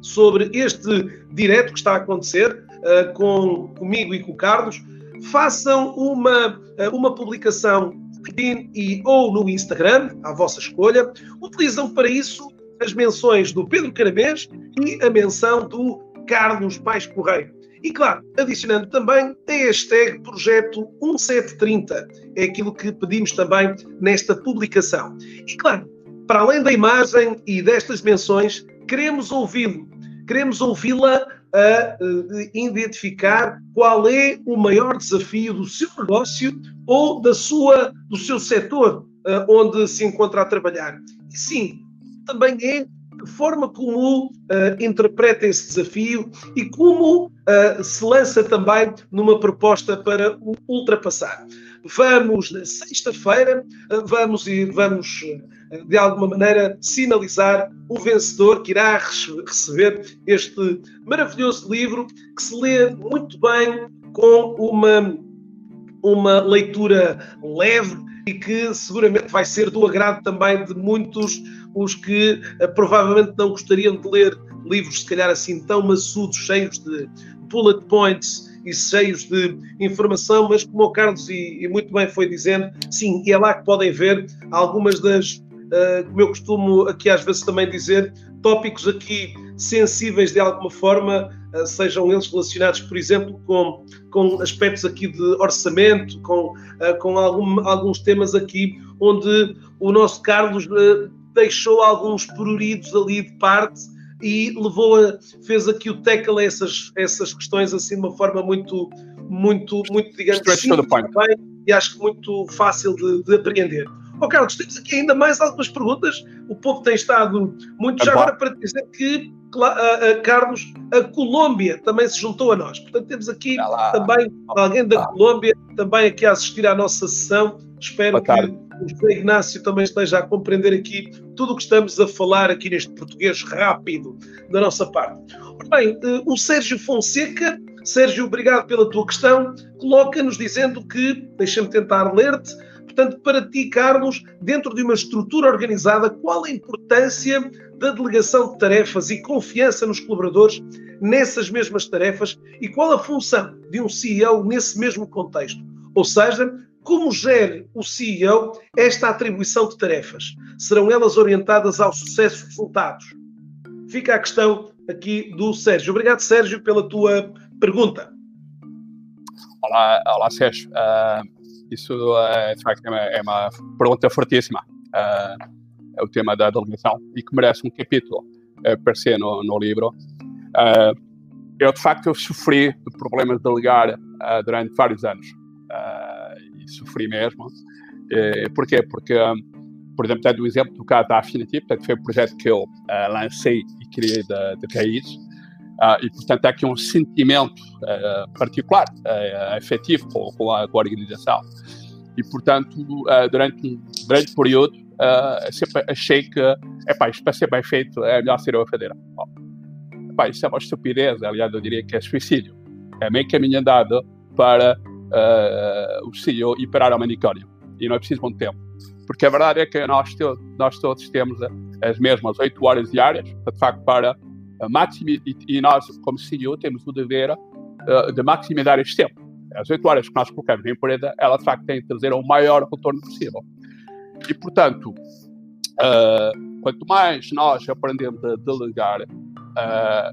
sobre este direto que está a acontecer uh, com, comigo e com o Carlos, façam uma, uh, uma publicação e, ou no Instagram, à vossa escolha. Utilizam para isso as menções do Pedro Caramês e a menção do Carlos Pais Correio. E claro, adicionando também a hashtag Projeto 1730. É aquilo que pedimos também nesta publicação. E claro, para além da imagem e destas menções, queremos ouvi-lo queremos ouvi-la a uh, identificar qual é o maior desafio do seu negócio ou da sua, do seu setor uh, onde se encontra a trabalhar. E sim, também é forma como uh, interpreta esse desafio e como uh, se lança também numa proposta para o ultrapassar. Vamos na sexta-feira, uh, vamos e vamos de alguma maneira sinalizar o vencedor que irá receber este maravilhoso livro que se lê muito bem com uma, uma leitura leve e que seguramente vai ser do agrado também de muitos os que uh, provavelmente não gostariam de ler livros, se calhar assim tão maçudos, cheios de bullet points e cheios de informação, mas como o Carlos e, e muito bem foi dizendo, sim, é lá que podem ver algumas das uh, como eu costumo aqui às vezes também dizer, tópicos aqui sensíveis de alguma forma, sejam eles relacionados, por exemplo, com, com aspectos aqui de orçamento, com, uh, com algum, alguns temas aqui onde o nosso Carlos deixou alguns pruridos ali de parte e levou a, fez aqui o tackle a essas, essas questões assim de uma forma muito, muito, muito digamos, simples, também, e acho que muito fácil de, de apreender. Oh, Carlos, temos aqui ainda mais algumas perguntas. O povo tem estado muito. Já agora para dizer que, Carlos, a Colômbia também se juntou a nós. Portanto, temos aqui também alguém da Colômbia também aqui a assistir à nossa sessão. Espero que o José Ignácio também esteja a compreender aqui tudo o que estamos a falar aqui neste português rápido da nossa parte. Bem, eh, o Sérgio Fonseca, Sérgio, obrigado pela tua questão, coloca-nos dizendo que, deixa-me tentar ler-te, Portanto, para ti, Carlos, dentro de uma estrutura organizada, qual a importância da delegação de tarefas e confiança nos colaboradores nessas mesmas tarefas e qual a função de um CEO nesse mesmo contexto? Ou seja, como gere o CEO esta atribuição de tarefas? Serão elas orientadas ao sucesso dos resultados? Fica a questão aqui do Sérgio. Obrigado, Sérgio, pela tua pergunta. Olá, olá Sérgio. Uh, isso é, de facto, é uma, é pergunta fortíssima. Uh, é o tema da delegação e que merece um capítulo uh, no, no livro. Uh, eu, de facto, eu sofri de problemas de delegar uh, durante vários anos. e sofri mesmo. porquê? Porque por exemplo, dando o exemplo do caso da Affinity, portanto, foi um projeto que eu uh, lancei e criei de, de raiz, uh, e, portanto, há aqui um sentimento uh, particular, uh, afetivo com, com, a, com, a, organização. E, portanto, durante um grande período, sempre achei que, epá, isto para ser bem feito é melhor ser eu a fazer. Bom, isso é uma estupidez, aliás, eu diria que é suicídio. É meio caminho andado para o CEO ir parar ao manicômio. E não é preciso muito tempo porque a verdade é que nós, nós todos temos as mesmas 8 horas diárias, de facto, para e, nós, como CEO, temos o dever uh, de maximizar este tempo. As 8 horas que nós colocamos na empresa, ela, de facto, tem que trazer o maior retorno possível. E, portanto, quanto mais nós aprendemos a delegar,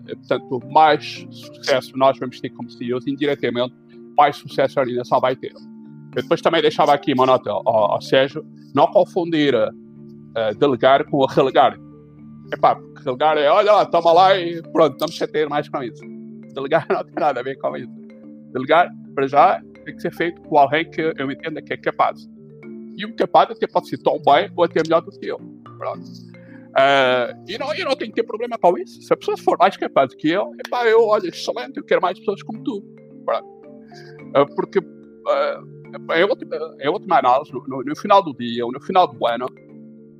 portanto, mais sucesso nós vamos ter como CEOs, indiretamente, mais sucesso a organização vai ter. Eu depois também deixava aqui uma nota ao, ao Sérgio, não confundir delegar com relegar. Epá, porque relegar é, olha lá, toma lá e pronto, não me chatear mais com isso. Delegar não tem nada a ver com isso. Delegar, para já, tem que ser feito com alguém que eu entenda que é capaz. E o capaz até pode ser tão bem ou até melhor do que eu. Pronto. Uh, e não, eu não tenho que ter problema com isso. Se a pessoa for mais capaz que eu, epá, eu, olha, excelente, eu quero mais pessoas como tu. Pronto. Uh, porque uh, é outra, é outra análise. No, no, final do dia, ou no final do ano,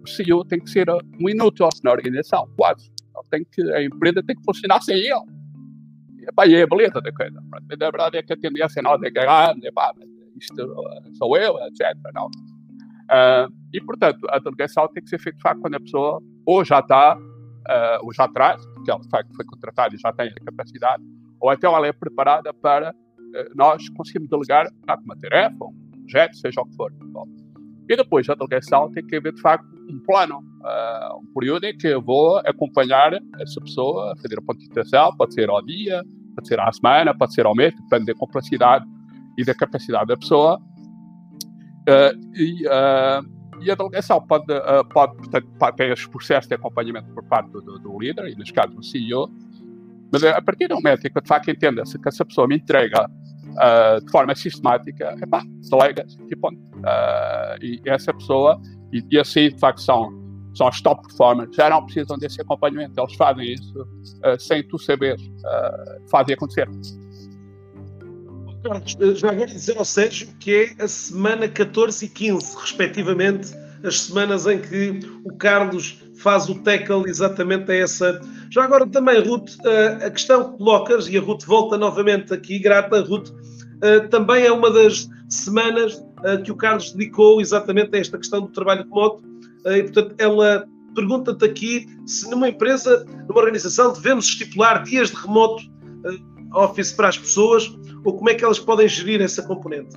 o CEO tem que ser um inútil na organização, quase. Tem que, a empresa tem que funcionar sem ele. E, é a beleza da coisa. Mas verdade é que a tendência é nós é pá, isto uh, sou eu, etc. Não. Uh, e, portanto, a delegação tem que ser feita de facto quando a pessoa ou já está, uh, ou já traz, porque ela de facto foi contratada e já tem a capacidade, ou então ela é preparada para eh, nós conseguimos delegar uma tarefa, um projeto, seja o que for. Bom, e depois a delegação tem que haver, de facto, um plano, uh, um período em que eu vou acompanhar essa pessoa, fazer a pontuação, pode ser ao dia, pode ser à semana, pode ser ao mês, depende da complexidade e da capacidade da pessoa. Uh, e, uh, e, a delegação pode, pode portanto, ter os processos de acompanhamento por parte do, do, líder, e neste caso do CEO, mas a partir do momento em que de facto entenda-se que essa pessoa me entrega uh, de forma sistemática, epá, delega tipo, uh, e essa pessoa, e, e facto são, são os top performers, já não precisam desse acompanhamento, eles fazem isso uh, sem tu saber, fazem acontecer. Já vou dizer ao Sérgio que é a semana 14 e 15, respectivamente, as semanas em que o Carlos faz o tackle exatamente a essa. Já agora também, Ruth, a questão que colocas, e a Ruth volta novamente aqui, grata, Ruth, também é uma das semanas que o Carlos dedicou exatamente a esta questão do trabalho remoto, e portanto ela pergunta-te aqui se numa empresa, numa organização, devemos estipular dias de remoto office para as pessoas, ou como é que elas podem gerir essa componente.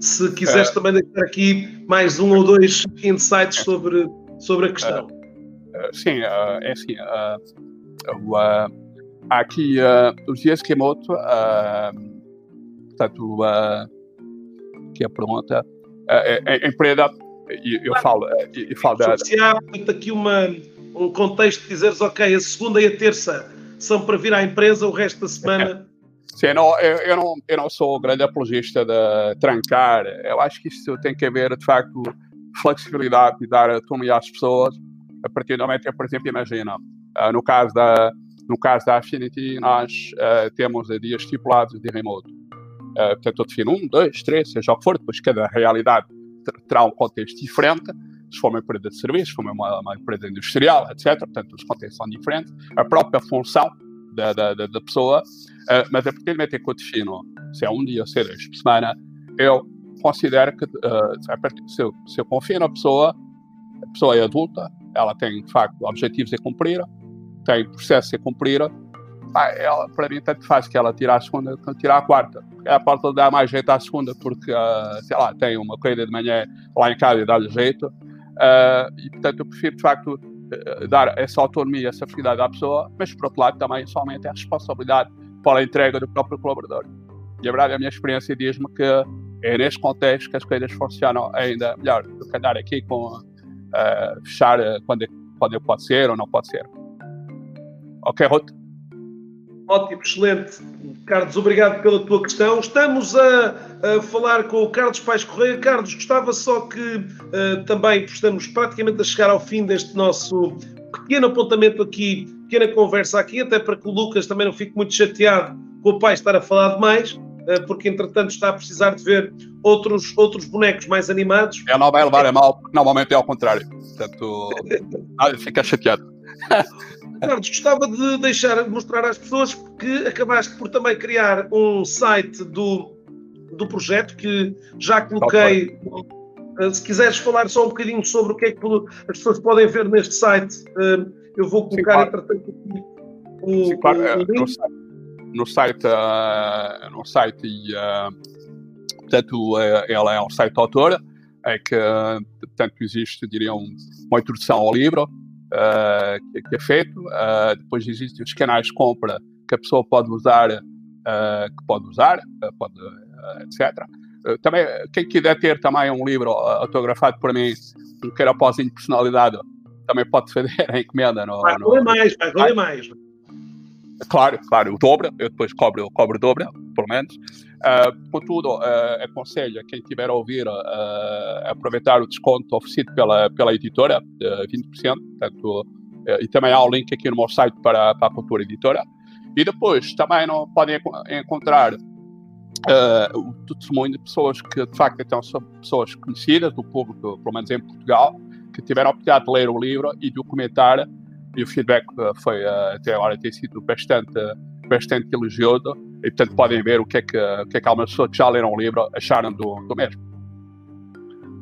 Se quiseres também deixar aqui mais um ou dois insights sobre sobre a questão. Sim, é assim. Aqui os dias remoto, portanto, que a pergunta, a empresa, eu falo, eu falo da. Se há aqui uma, um contexto de dizeres, ok, a segunda e a terça são para vir à empresa, o resto da semana. Sim, não, eu, eu, não, eu não sou grande apologista de trancar. Eu acho que isso tem que haver, de facto, flexibilidade e dar autonomia às pessoas a partir do momento que, por exemplo, imagina, uh, no, caso da, no caso da Affinity, nós uh, temos dias estipulados de remoto. Uh, portanto, eu defino um, dois, três, seja o que for, depois cada realidade terá um contexto diferente. Se for uma empresa de serviços, se for uma, uma empresa industrial, etc. Portanto, os contextos são diferentes. A própria função da, da, da pessoa, uh, mas a partir do momento em que eu defino se é um dia ou se é dois por semana, eu considero que uh, se, eu, se eu confio na pessoa, a pessoa é adulta, ela tem de facto objetivos a cumprir, tem processos a cumprir, ela, para mim tanto faz que ela tirar a segunda que tirar a quarta. Ela pode dar mais jeito à segunda porque, uh, sei lá, tem uma corrida de manhã lá em casa e dá-lhe jeito. Uh, e portanto eu prefiro de facto dar essa autonomia, essa flexibilidade à pessoa, mas por outro lado também somente a responsabilidade para a entrega do próprio colaborador. E a verdade, a minha experiência diz-me que é neste contexto que as coisas funcionam ainda melhor do que andar aqui com uh, fechar quando, é, quando é pode ser ou não pode ser. Ok, Ruth? Ótimo, excelente. Carlos, obrigado pela tua questão. Estamos a, a falar com o Carlos Pais Correia. Carlos, gostava só que uh, também, estamos praticamente a chegar ao fim deste nosso pequeno apontamento aqui, pequena conversa aqui, até para que o Lucas também não fique muito chateado com o pai estar a falar demais, uh, porque entretanto está a precisar de ver outros, outros bonecos mais animados. Ele não vai levar a mal, porque normalmente é ao contrário. Portanto, fica chateado. Carlos, gostava de deixar, mostrar às pessoas que acabaste por também criar um site do, do projeto que já coloquei. Eh, se quiseres falar só um bocadinho sobre o que é que as pessoas podem ver neste site, eh, eu vou colocar Sim, claro. entretanto o, Sim, claro. o eh, link. No site, no site, portanto, ela é um site autor, é que, portanto, existe, diria, um, uma introdução ao livro, uh, que, que, é feito. Uh, depois existem os canais de compra que a pessoa pode usar, uh, que pode usar, pode, etc. também, quem quiser ter também um livro autografado por mim, um queirapozinho personalidade, também pode fazer a encomenda. No, vai valer mais, vai valer mais. Claro, claro, o dobro, eu depois cobro, cobro o dobro, pelo menos. Uh, contudo, uh, aconselho a quem estiver a ouvir uh, aproveitar o desconto oferecido pela, pela editora, de 20%, portanto, uh, e também há o link aqui no meu site para, para a Cultura Editora. E depois também não, podem encontrar o testemunho de pessoas que, de facto, então, são pessoas conhecidas do público, pelo menos em Portugal, que tiveram a oportunidade de ler o livro e de o comentar e o feedback foi até agora tem sido bastante bastante elogioso e portanto podem ver o que é que, o que, é que algumas pessoas que já leram o livro acharam do, do mesmo.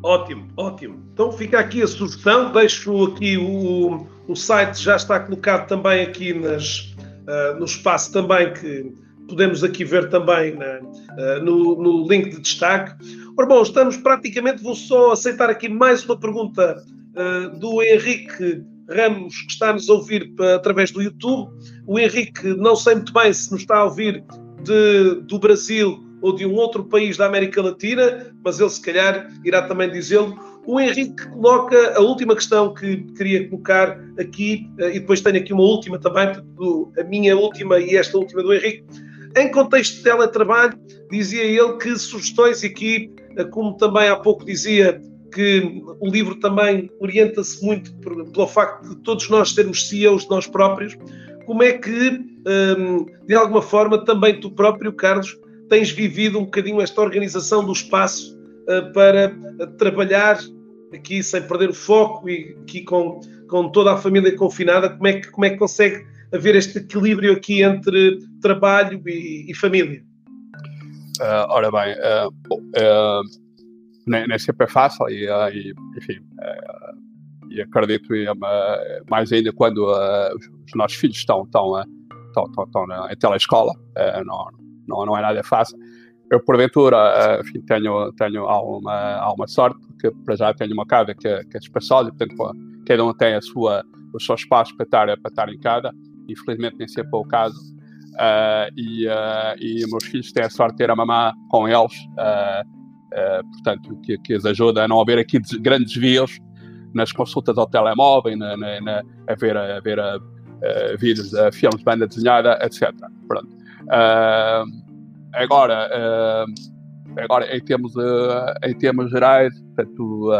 Ótimo, ótimo. Então fica aqui a sugestão, deixo aqui o, o site, já está colocado também aqui nas, uh, no espaço também que podemos aqui ver também na, uh, no, no, link de destaque. Ora bom, estamos praticamente, vou só aceitar aqui mais uma pergunta uh, do Henrique Ramos, que está a nos ouvir através do YouTube. O Henrique, não sei muito bem se nos está a ouvir de, do Brasil ou de um outro país da América Latina, mas ele se calhar irá também dizê-lo. O Henrique coloca a última questão que queria colocar aqui, eh, e depois tenho aqui uma última também, a minha última e esta última do Henrique. Em contexto de teletrabalho, dizia ele que sugestões aqui, eh, como também há pouco dizia que o livro também orienta-se muito pelo facto de todos nós sermos CEOs de nós próprios. Como é que, hum, de alguma forma, também tu próprio, Carlos, tens vivido um bocadinho esta organização do espaço uh, para uh, trabalhar aqui sem perder o foco e aqui com, com toda a família confinada? Como é que, como é que consegue haver este equilíbrio aqui entre trabalho e, e família? Uh, ora bem, bom, nem, nem sempre é fácil e, eh, e enfim, eh, e acredito eh, mais ainda quando os nossos filhos estão, estão, estão, estão, estão em telescola, não, não, não é nada fácil. Eu, porventura, enfim, tenho, tenho alguma, alguma sorte, porque para já tenho uma casa que, que é espaçosa, portanto, cada um tem a sua, o seu espaço para estar, para estar em casa. Infelizmente, nem sempre é o caso. Uh, e, uh, e meus filhos têm a sorte de ter a mamã com eles. Uh, portanto, que, que as ajuda a não haver aqui grandes desvios nas consultas ao telemóvel, na, na, na a ver, a, ver a, a vídeos, a filmes de banda desenhada, etc. Pronto. Uh, agora, uh, agora, em termos, em termos gerais, portanto,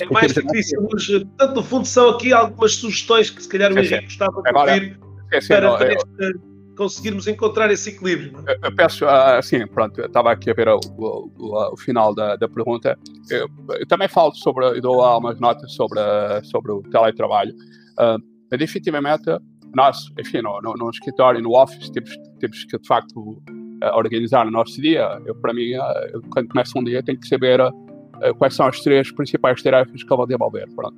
é mais difícil, mas, portanto, no fundo, são aqui algumas sugestões que se calhar o Henrique gostava de ouvir para, para conseguirmos encontrar esse equilíbrio. É? Eu, peço, assim, pronto, eu estava aqui a ver o, o, o final da, da pergunta. Eu, eu, também falo sobre, eu dou algumas notas sobre, sobre o teletrabalho. Uh, mas, definitivamente, nós, enfim, no, no, no, escritório, no office, temos, temos que, de facto, organizar o nosso dia. Eu, para mim, eu, quando começo um dia, tenho que saber quais são as três principais tarefas que eu vou desenvolver. Pronto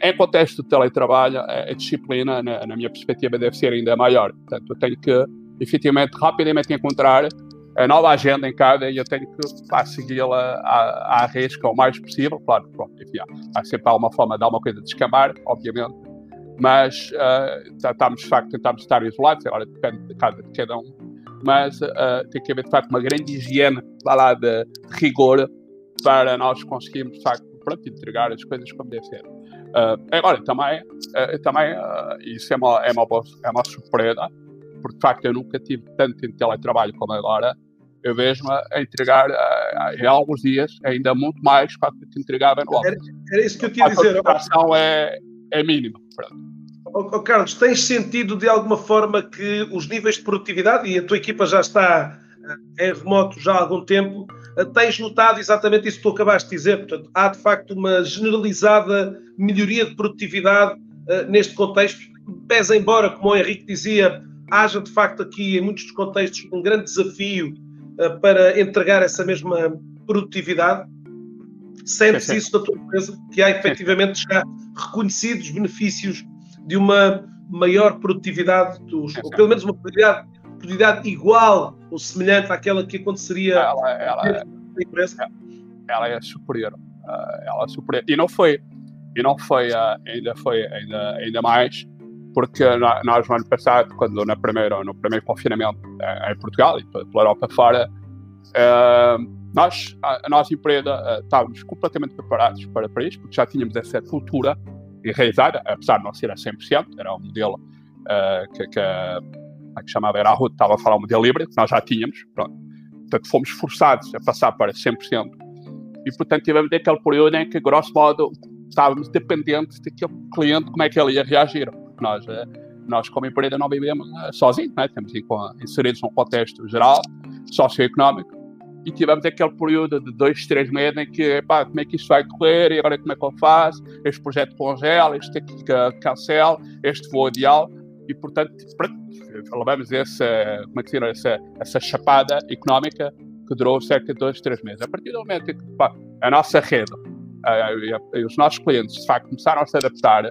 em contexto de teletrabalho, a disciplina, na, na, minha perspectiva, deve ser ainda maior. Portanto, eu tenho que, efetivamente, rapidamente encontrar a nova agenda em cada e eu tenho que segui-la à, à risca o mais possível. Claro, pronto, enfim, há sempre alguma forma de alguma coisa de escamar, obviamente, mas uh, estamos, de facto, tentamos estar isolados, agora depende de cada, de cada um, mas uh, tem que haver, de facto, uma grande higiene lá, de, de rigor para nós conseguirmos, de facto, pronto, entregar as coisas como deve ser. Agora, também, também isso é uma, é, uma, é uma surpresa, porque de facto eu nunca tive tanto em teletrabalho como agora, eu vejo-me a entregar uh, em alguns dias ainda muito mais do que entregava no office. Era, era, isso que eu tinha a dizer. A é, é mínima. Oh, Carlos, tens sentido de alguma forma que os níveis de produtividade, e a tua equipa já está eh, em remoto já há algum tempo, eh, tens notado exatamente isso que tu acabaste de dizer. Portanto, há de facto uma generalizada melhoria de produtividade uh, neste contexto, pese embora, como o Henrique dizia, haja de facto aqui em muitos contextos um grande desafio uh, para entregar essa mesma produtividade. Sentes isso da tua empresa? Que há efetivamente já reconhecidos benefícios de uma maior produtividade, dos, ou pelo menos uma produtividade, produtividade igual ou semelhante àquela que aconteceria ela, ela, na empresa? Ela é superior. Uh, ela é superior. E não foi, e não foi, uh, ainda foi ainda, ainda mais, porque nós no ano passado, quando na primeira, no primeiro confinamento uh, em Portugal e pela Europa fora, nós, a, nossa empresa, estávamos completamente preparados para, para isso, porque já tínhamos essa cultura enraizada, apesar de não ser a 100%, era um modelo que, que que chamava era a Ruth, estava a falar um híbrido, que nós já tínhamos, pronto. Portanto, fomos forçados a passar para 100%. E, portanto, tivemos aquele período em que, grosso modo, estávamos dependentes daquele cliente, como é que ele ia reagir. Nós, eh, nós como empresa, não vivemos eh, sozinhos, né? estamos inseridos num contexto geral, socioeconómico, e tivemos aquele período de dois, três meses em que, pá, como é que isto vai correr, e agora como é que eu faço, este projeto congela, este aqui cancela, este voo ideal, e portanto, levamos essa, como é que essa, essa chapada económica que durou cerca de dois, três meses. A partir do momento em que pá, a nossa rede uh, e os nossos clientes, de facto, começaram a se adaptar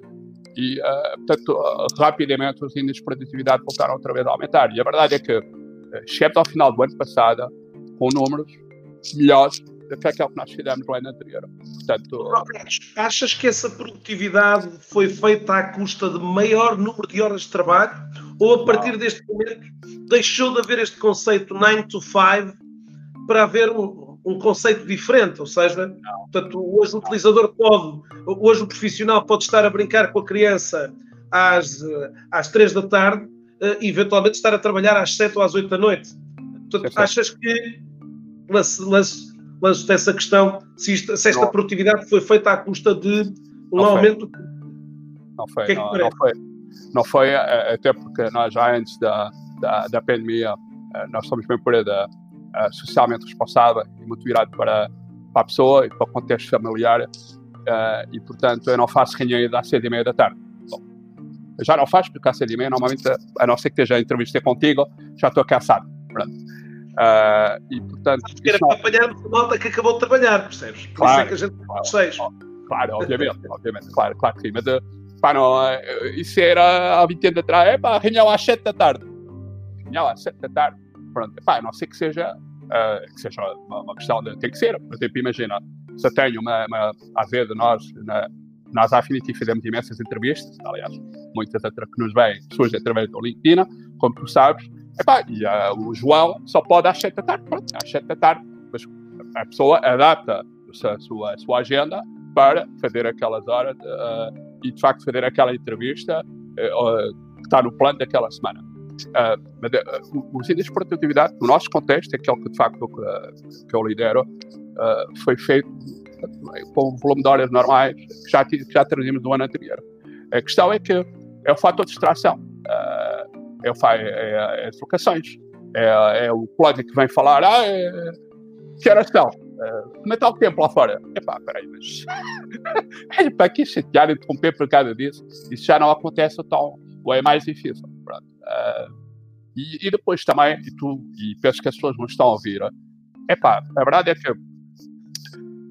e, uh, portanto, uh, rapidamente os índices de produtividade voltaram outra vez a aumentar. E a verdade é que, chegamos ao final do ano passado com números melhores que aquilo que nós fizemos no ano anterior. Portanto, achas que essa produtividade foi feita à custa de maior número de horas de trabalho? Ou a partir deste momento deixou de haver este conceito 9 to 5 para haver um, um conceito diferente? Ou seja, não. portanto, hoje o utilizador pode, hoje o profissional pode estar a brincar com a criança às, às 3 da tarde e eventualmente estar a trabalhar às 7 ou às 8 da noite. Portanto, achas que lance, lance, lanço essa questão, se, isto, se esta não. produtividade foi feita à custa de um não aumento. Foi. Não foi, que é que não, não, foi. Não foi, eh, até porque nós já antes da, da, da pandemia, eh, nós somos uma empresa eh, socialmente responsável e muito virado para, para a pessoa e para o contexto familiar. e, portanto, eu não faço reuniões às seis e meia da tarde. Bom, já não faço, porque às seis e meia, normalmente, a não ser que esteja a entrevista contigo, já estou cansado. Pronto. Uh, e portanto. Porque era para apanhar a malta que acabou de trabalhar, percebes? Por claro, isso é que a gente claro, seis. Claro, obviamente, obviamente, claro, claro que sim. Mas uh, pá, não, uh, isso era há 20 anos atrás, é pá, reunião às 7 da tarde. Reunião às 7 da tarde. Pronto, pá, a não sei que seja, uh, que seja uma, uma, questão de. Tem que ser. Por exemplo, imagina, se eu tenho uma. uma às vezes nós. Na, nós, à Affinity, fizemos imensas entrevistas, aliás, muitas que nos vêm surgem através do LinkedIn, como tu sabes, Epá, e uh, o João só pode às 7 da tarde. Pronto, às 7 da tarde. Mas a pessoa adapta a sua, a sua agenda para fazer aquelas horas uh, e, de facto, fazer aquela entrevista uh, que está no plano daquela semana. mas, os índices de produtividade, no nosso contexto, aquele que, de facto, que, eu lidero, foi feito com um volume de horas normais que já, que já trazíamos no ano anterior. A questão é que é o fator de distração. Uh, é, é, as locações. É, é, o colega que vem falar, ah, é, que horas são? É, como é está o tempo lá fora? Epá, peraí, mas é para que chatear e interromper por causa disso? Isso já não acontece tão, ou é mais difícil. Uh, e, e, depois também, e tu, e penso que as pessoas não estão a ouvir, epá, a verdade é que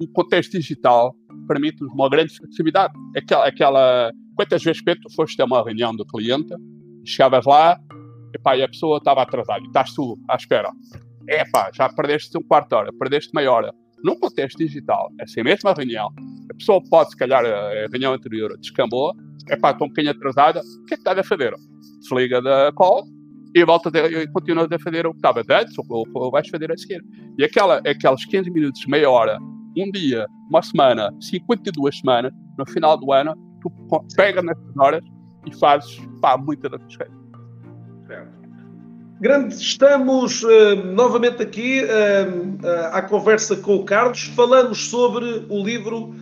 o contexto digital permite-nos uma grande flexibilidade. Aquela, aquela, quantas vezes, Pedro, tu foste ter uma reunião do cliente chegavas lá epá, e a pessoa estava atrasada estás tu à espera. Epá, já perdeste um quarto de hora, perdeste meia hora. Num contexto digital, essa mesma reunião, a pessoa pode, se calhar, a reunião anterior descambou, epá, estou um bocadinho atrasada, o que é que estás a fazer? Desliga da call e volta e continua a fazer o que estava antes ou, ou vais fazer a seguir. E aquela, aqueles 15 minutos, meia hora, um dia, uma semana, 52 semanas, no final do ano, tu pega nessas horas e fazes pá, muita das coisas. Grande, estamos uh, novamente aqui uh, uh, à conversa com o Carlos. Falamos sobre o livro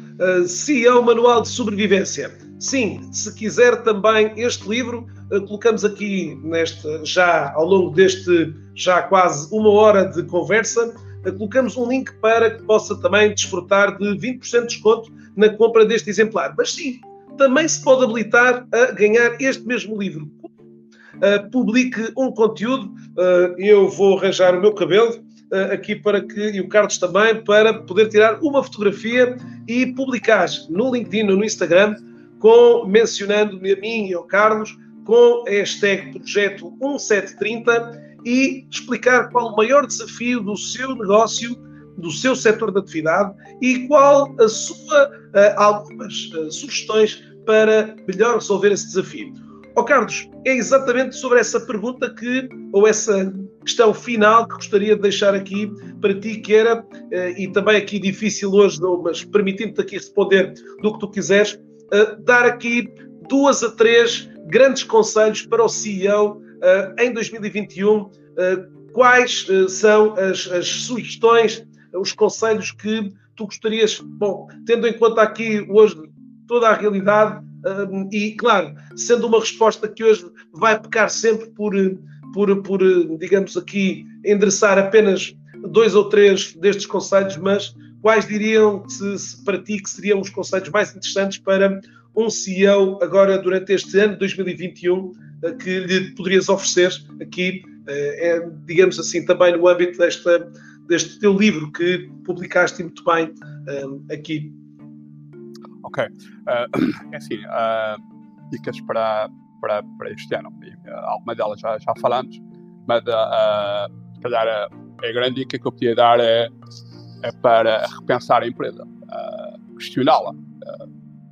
CEO Manual de Sobrevivência. Sim, se quiser também este livro, colocamos aqui neste, já ao longo deste já quase uma hora de conversa, colocamos um link para que possa também desfrutar de 20% de desconto na compra deste exemplar. Mas sim, também se pode habilitar a ganhar este mesmo livro uh, publique um conteúdo. Uh, eu vou arranjar o meu cabelo uh, aqui para que, e o Carlos também, para poder tirar uma fotografia e publicar no LinkedIn ou no Instagram, com, mencionando-me a mim e ao Carlos, com a hashtag Projeto 1730 e explicar qual o maior desafio do seu negócio, do seu setor de atividade e qual a sua, algumas sugestões para melhor resolver esse desafio. Oh, Carlos, é exatamente sobre essa pergunta que, ou essa questão final que gostaria de deixar aqui para ti, que era, eh, e também aqui difícil hoje, mas permitindo-te aqui responder do que tu quiseres, eh, dar aqui duas a três grandes conselhos para o CEO eh, em 2021. Quais são as, as sugestões, os conselhos que tu gostarias, bom, tendo em conta aqui hoje toda a realidade, e, claro, sendo uma resposta que hoje vai pecar sempre por, por, por, digamos aqui, endereçar apenas dois ou três destes conselhos, mas quais diriam se, se, para ti que seriam os conselhos mais interessantes para um CEO agora durante este ano 2021 eh, que lhe poderias oferecer aqui, eh, é, digamos assim, também no âmbito desta, deste teu livro que publicaste muito bem aqui Ok. Uh, é assim, uh, dicas para, para, para este ano. E, uh, alguma delas já, já falamos, mas uh, se calhar a, a, grande dica que eu podia dar é, é para repensar a empresa, questioná-la.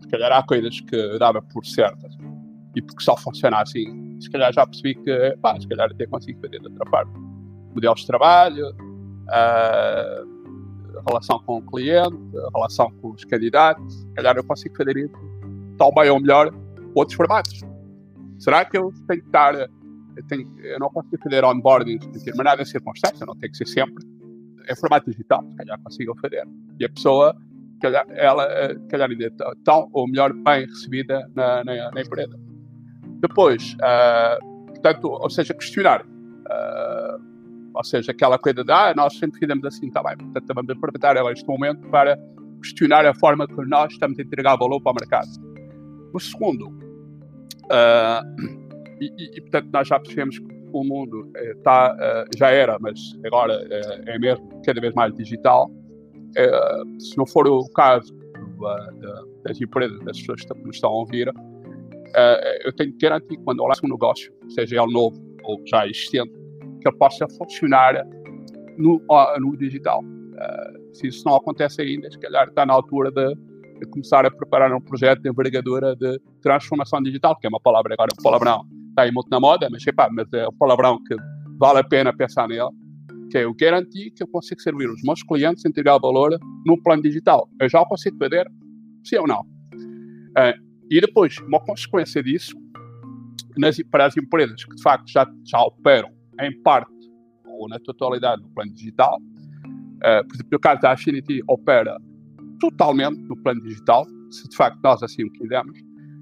se calhar há coisas que dava por certas e porque só funciona assim, se calhar já percebi que, pá, se calhar até consigo fazer de outra forma. Modelos de trabalho, uh, relação com o cliente, relação com os candidatos. Se calhar eu consigo fazer isso tão bem ou melhor outros formatos. Será que eu tenho que estar. Eu, tenho, eu não consigo fazer onboarding em determinada circunstância, não tem que ser sempre. É formato digital, se calhar consigo fazer. E a pessoa, calhar, ela, calhar ainda tão ou melhor bem recebida na, na, na empresa. Depois, uh, portanto, ou seja, questionar. Uh, ou seja, aquela coisa de, ah, nós sempre fizemos assim, está bem, portanto vamos aproveitar este momento para questionar a forma que nós estamos a entregar valor para o mercado. O segundo, uh, e, e, e, portanto nós já percebemos que o mundo está, uh, eh, já era, mas agora uh, é mesmo cada vez mais digital. se não for o caso das empresas, das pessoas que nos estão a ouvir, eu tenho que garantir que quando eu lanço um negócio, seja ele novo ou já existente, que possa funcionar no, no digital. Uh, se isso não acontece ainda, se calhar está na altura de, de, começar a preparar um projeto de envergadura de transformação digital, que é uma palavra agora, um palavrão está aí muito na moda, mas, epá, mas é um palavrão que vale a pena pensar nele, que é eu garantir que eu consigo servir os meus clientes e entregar valor no plano digital. Eu já o consigo fazer, sim ou não? Uh, e depois, uma consequência disso, nas, para as empresas que de facto já, já operam em parte ou na totalidade no plano digital. Uh, por exemplo, no caso da Affinity, opera totalmente no plano digital, se de facto nós assim o quisermos.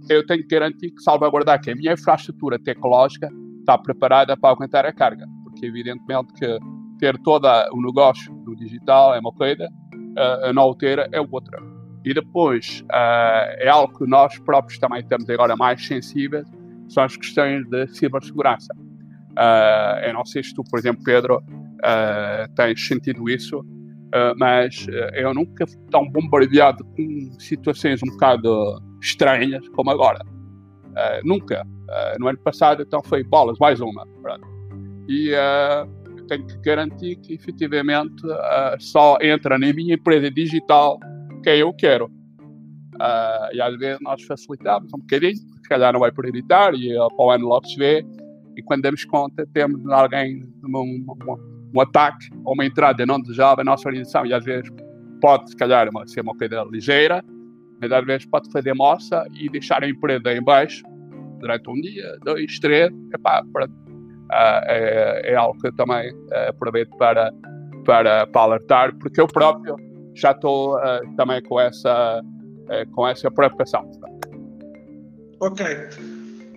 Eu tenho que garantir que salvaguardar que a minha infraestrutura tecnológica está preparada para aguentar a carga, porque evidentemente que ter todo o negócio no digital é uma coisa, uh, não o ter é outra. E depois, uh, é algo que nós próprios também estamos agora mais sensíveis, são as questões de cibersegurança. Uh, eu não sei se tu, por exemplo, Pedro, uh, tens sentido isso, uh, mas eu nunca fui tão bombardeado com situações um bocado estranhas como agora. nunca. no ano passado, então, foi bolas, mais uma. Pronto. E tenho que garantir que, efetivamente, só entra na minha empresa digital quem eu quero. e às vezes nós facilitamos um bocadinho, se calhar não vai prioritar, e para o ano logo se vê e quando damos conta, temos alguém, um, um, um ataque ou uma entrada não desejável na nossa organização. E às vezes pode, se calhar, ser uma coisa ligeira, mas às vezes pode fazer moça e deixar a empresa em baixo durante um dia, dois, três. Epá, é, é, algo que eu também aproveito para, para, para alertar, porque eu próprio já estou também com essa, com essa preocupação. Ok.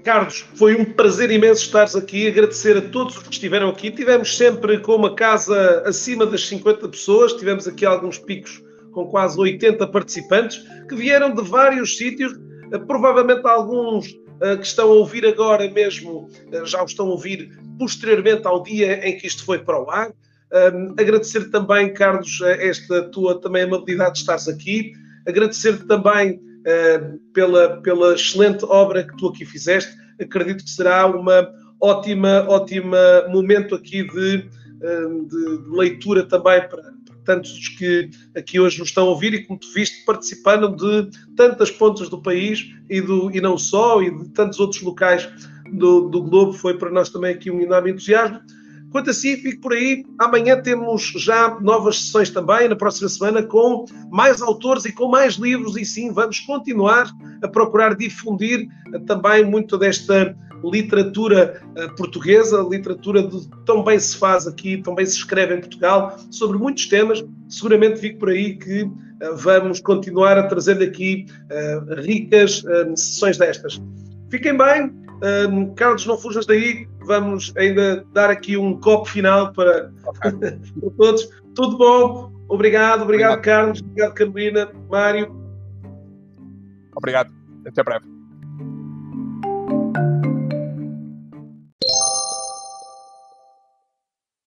Carlos, foi um prazer imenso estares aqui, agradecer a todos os que estiveram aqui. Tivemos sempre com uma casa acima das 50 pessoas, tivemos aqui alguns picos com quase 80 participantes, que vieram de vários sítios, eh, provavelmente alguns eh, que estão a ouvir agora mesmo, eh, já o estão a ouvir posteriormente ao dia em que isto foi para o ar. agradecer também, Carlos, esta tua também amabilidade de estares aqui. Agradecer-te também pela, pela excelente obra que tu aqui fizeste. Acredito que será uma ótima, ótima momento aqui de, uh, de, de leitura também para, tantos que aqui hoje nos estão a ouvir e, como tu viste, participaram de tantas pontas do país e, do, e não só, e de tantos outros locais do, do globo. Foi para nós também aqui um enorme entusiasmo. Quanto assim, fico por aí. Amanhã temos já novas sessões também, na próxima semana, com mais autores e com mais livros, e sim, vamos continuar a procurar difundir também muito desta literatura uh, portuguesa, literatura de tão bem se faz aqui, tão bem se escreve em Portugal, sobre muitos temas. Seguramente fico por aí que uh, vamos continuar a trazer aqui ricas sessões destas. Fiquem bem, um, Carlos, não fujas daí, vamos ainda dar aqui um copo final para, okay. para todos. Tudo bom? Obrigado, obrigado, obrigado, Carlos, obrigado, Carolina, Mário. Obrigado, até breve.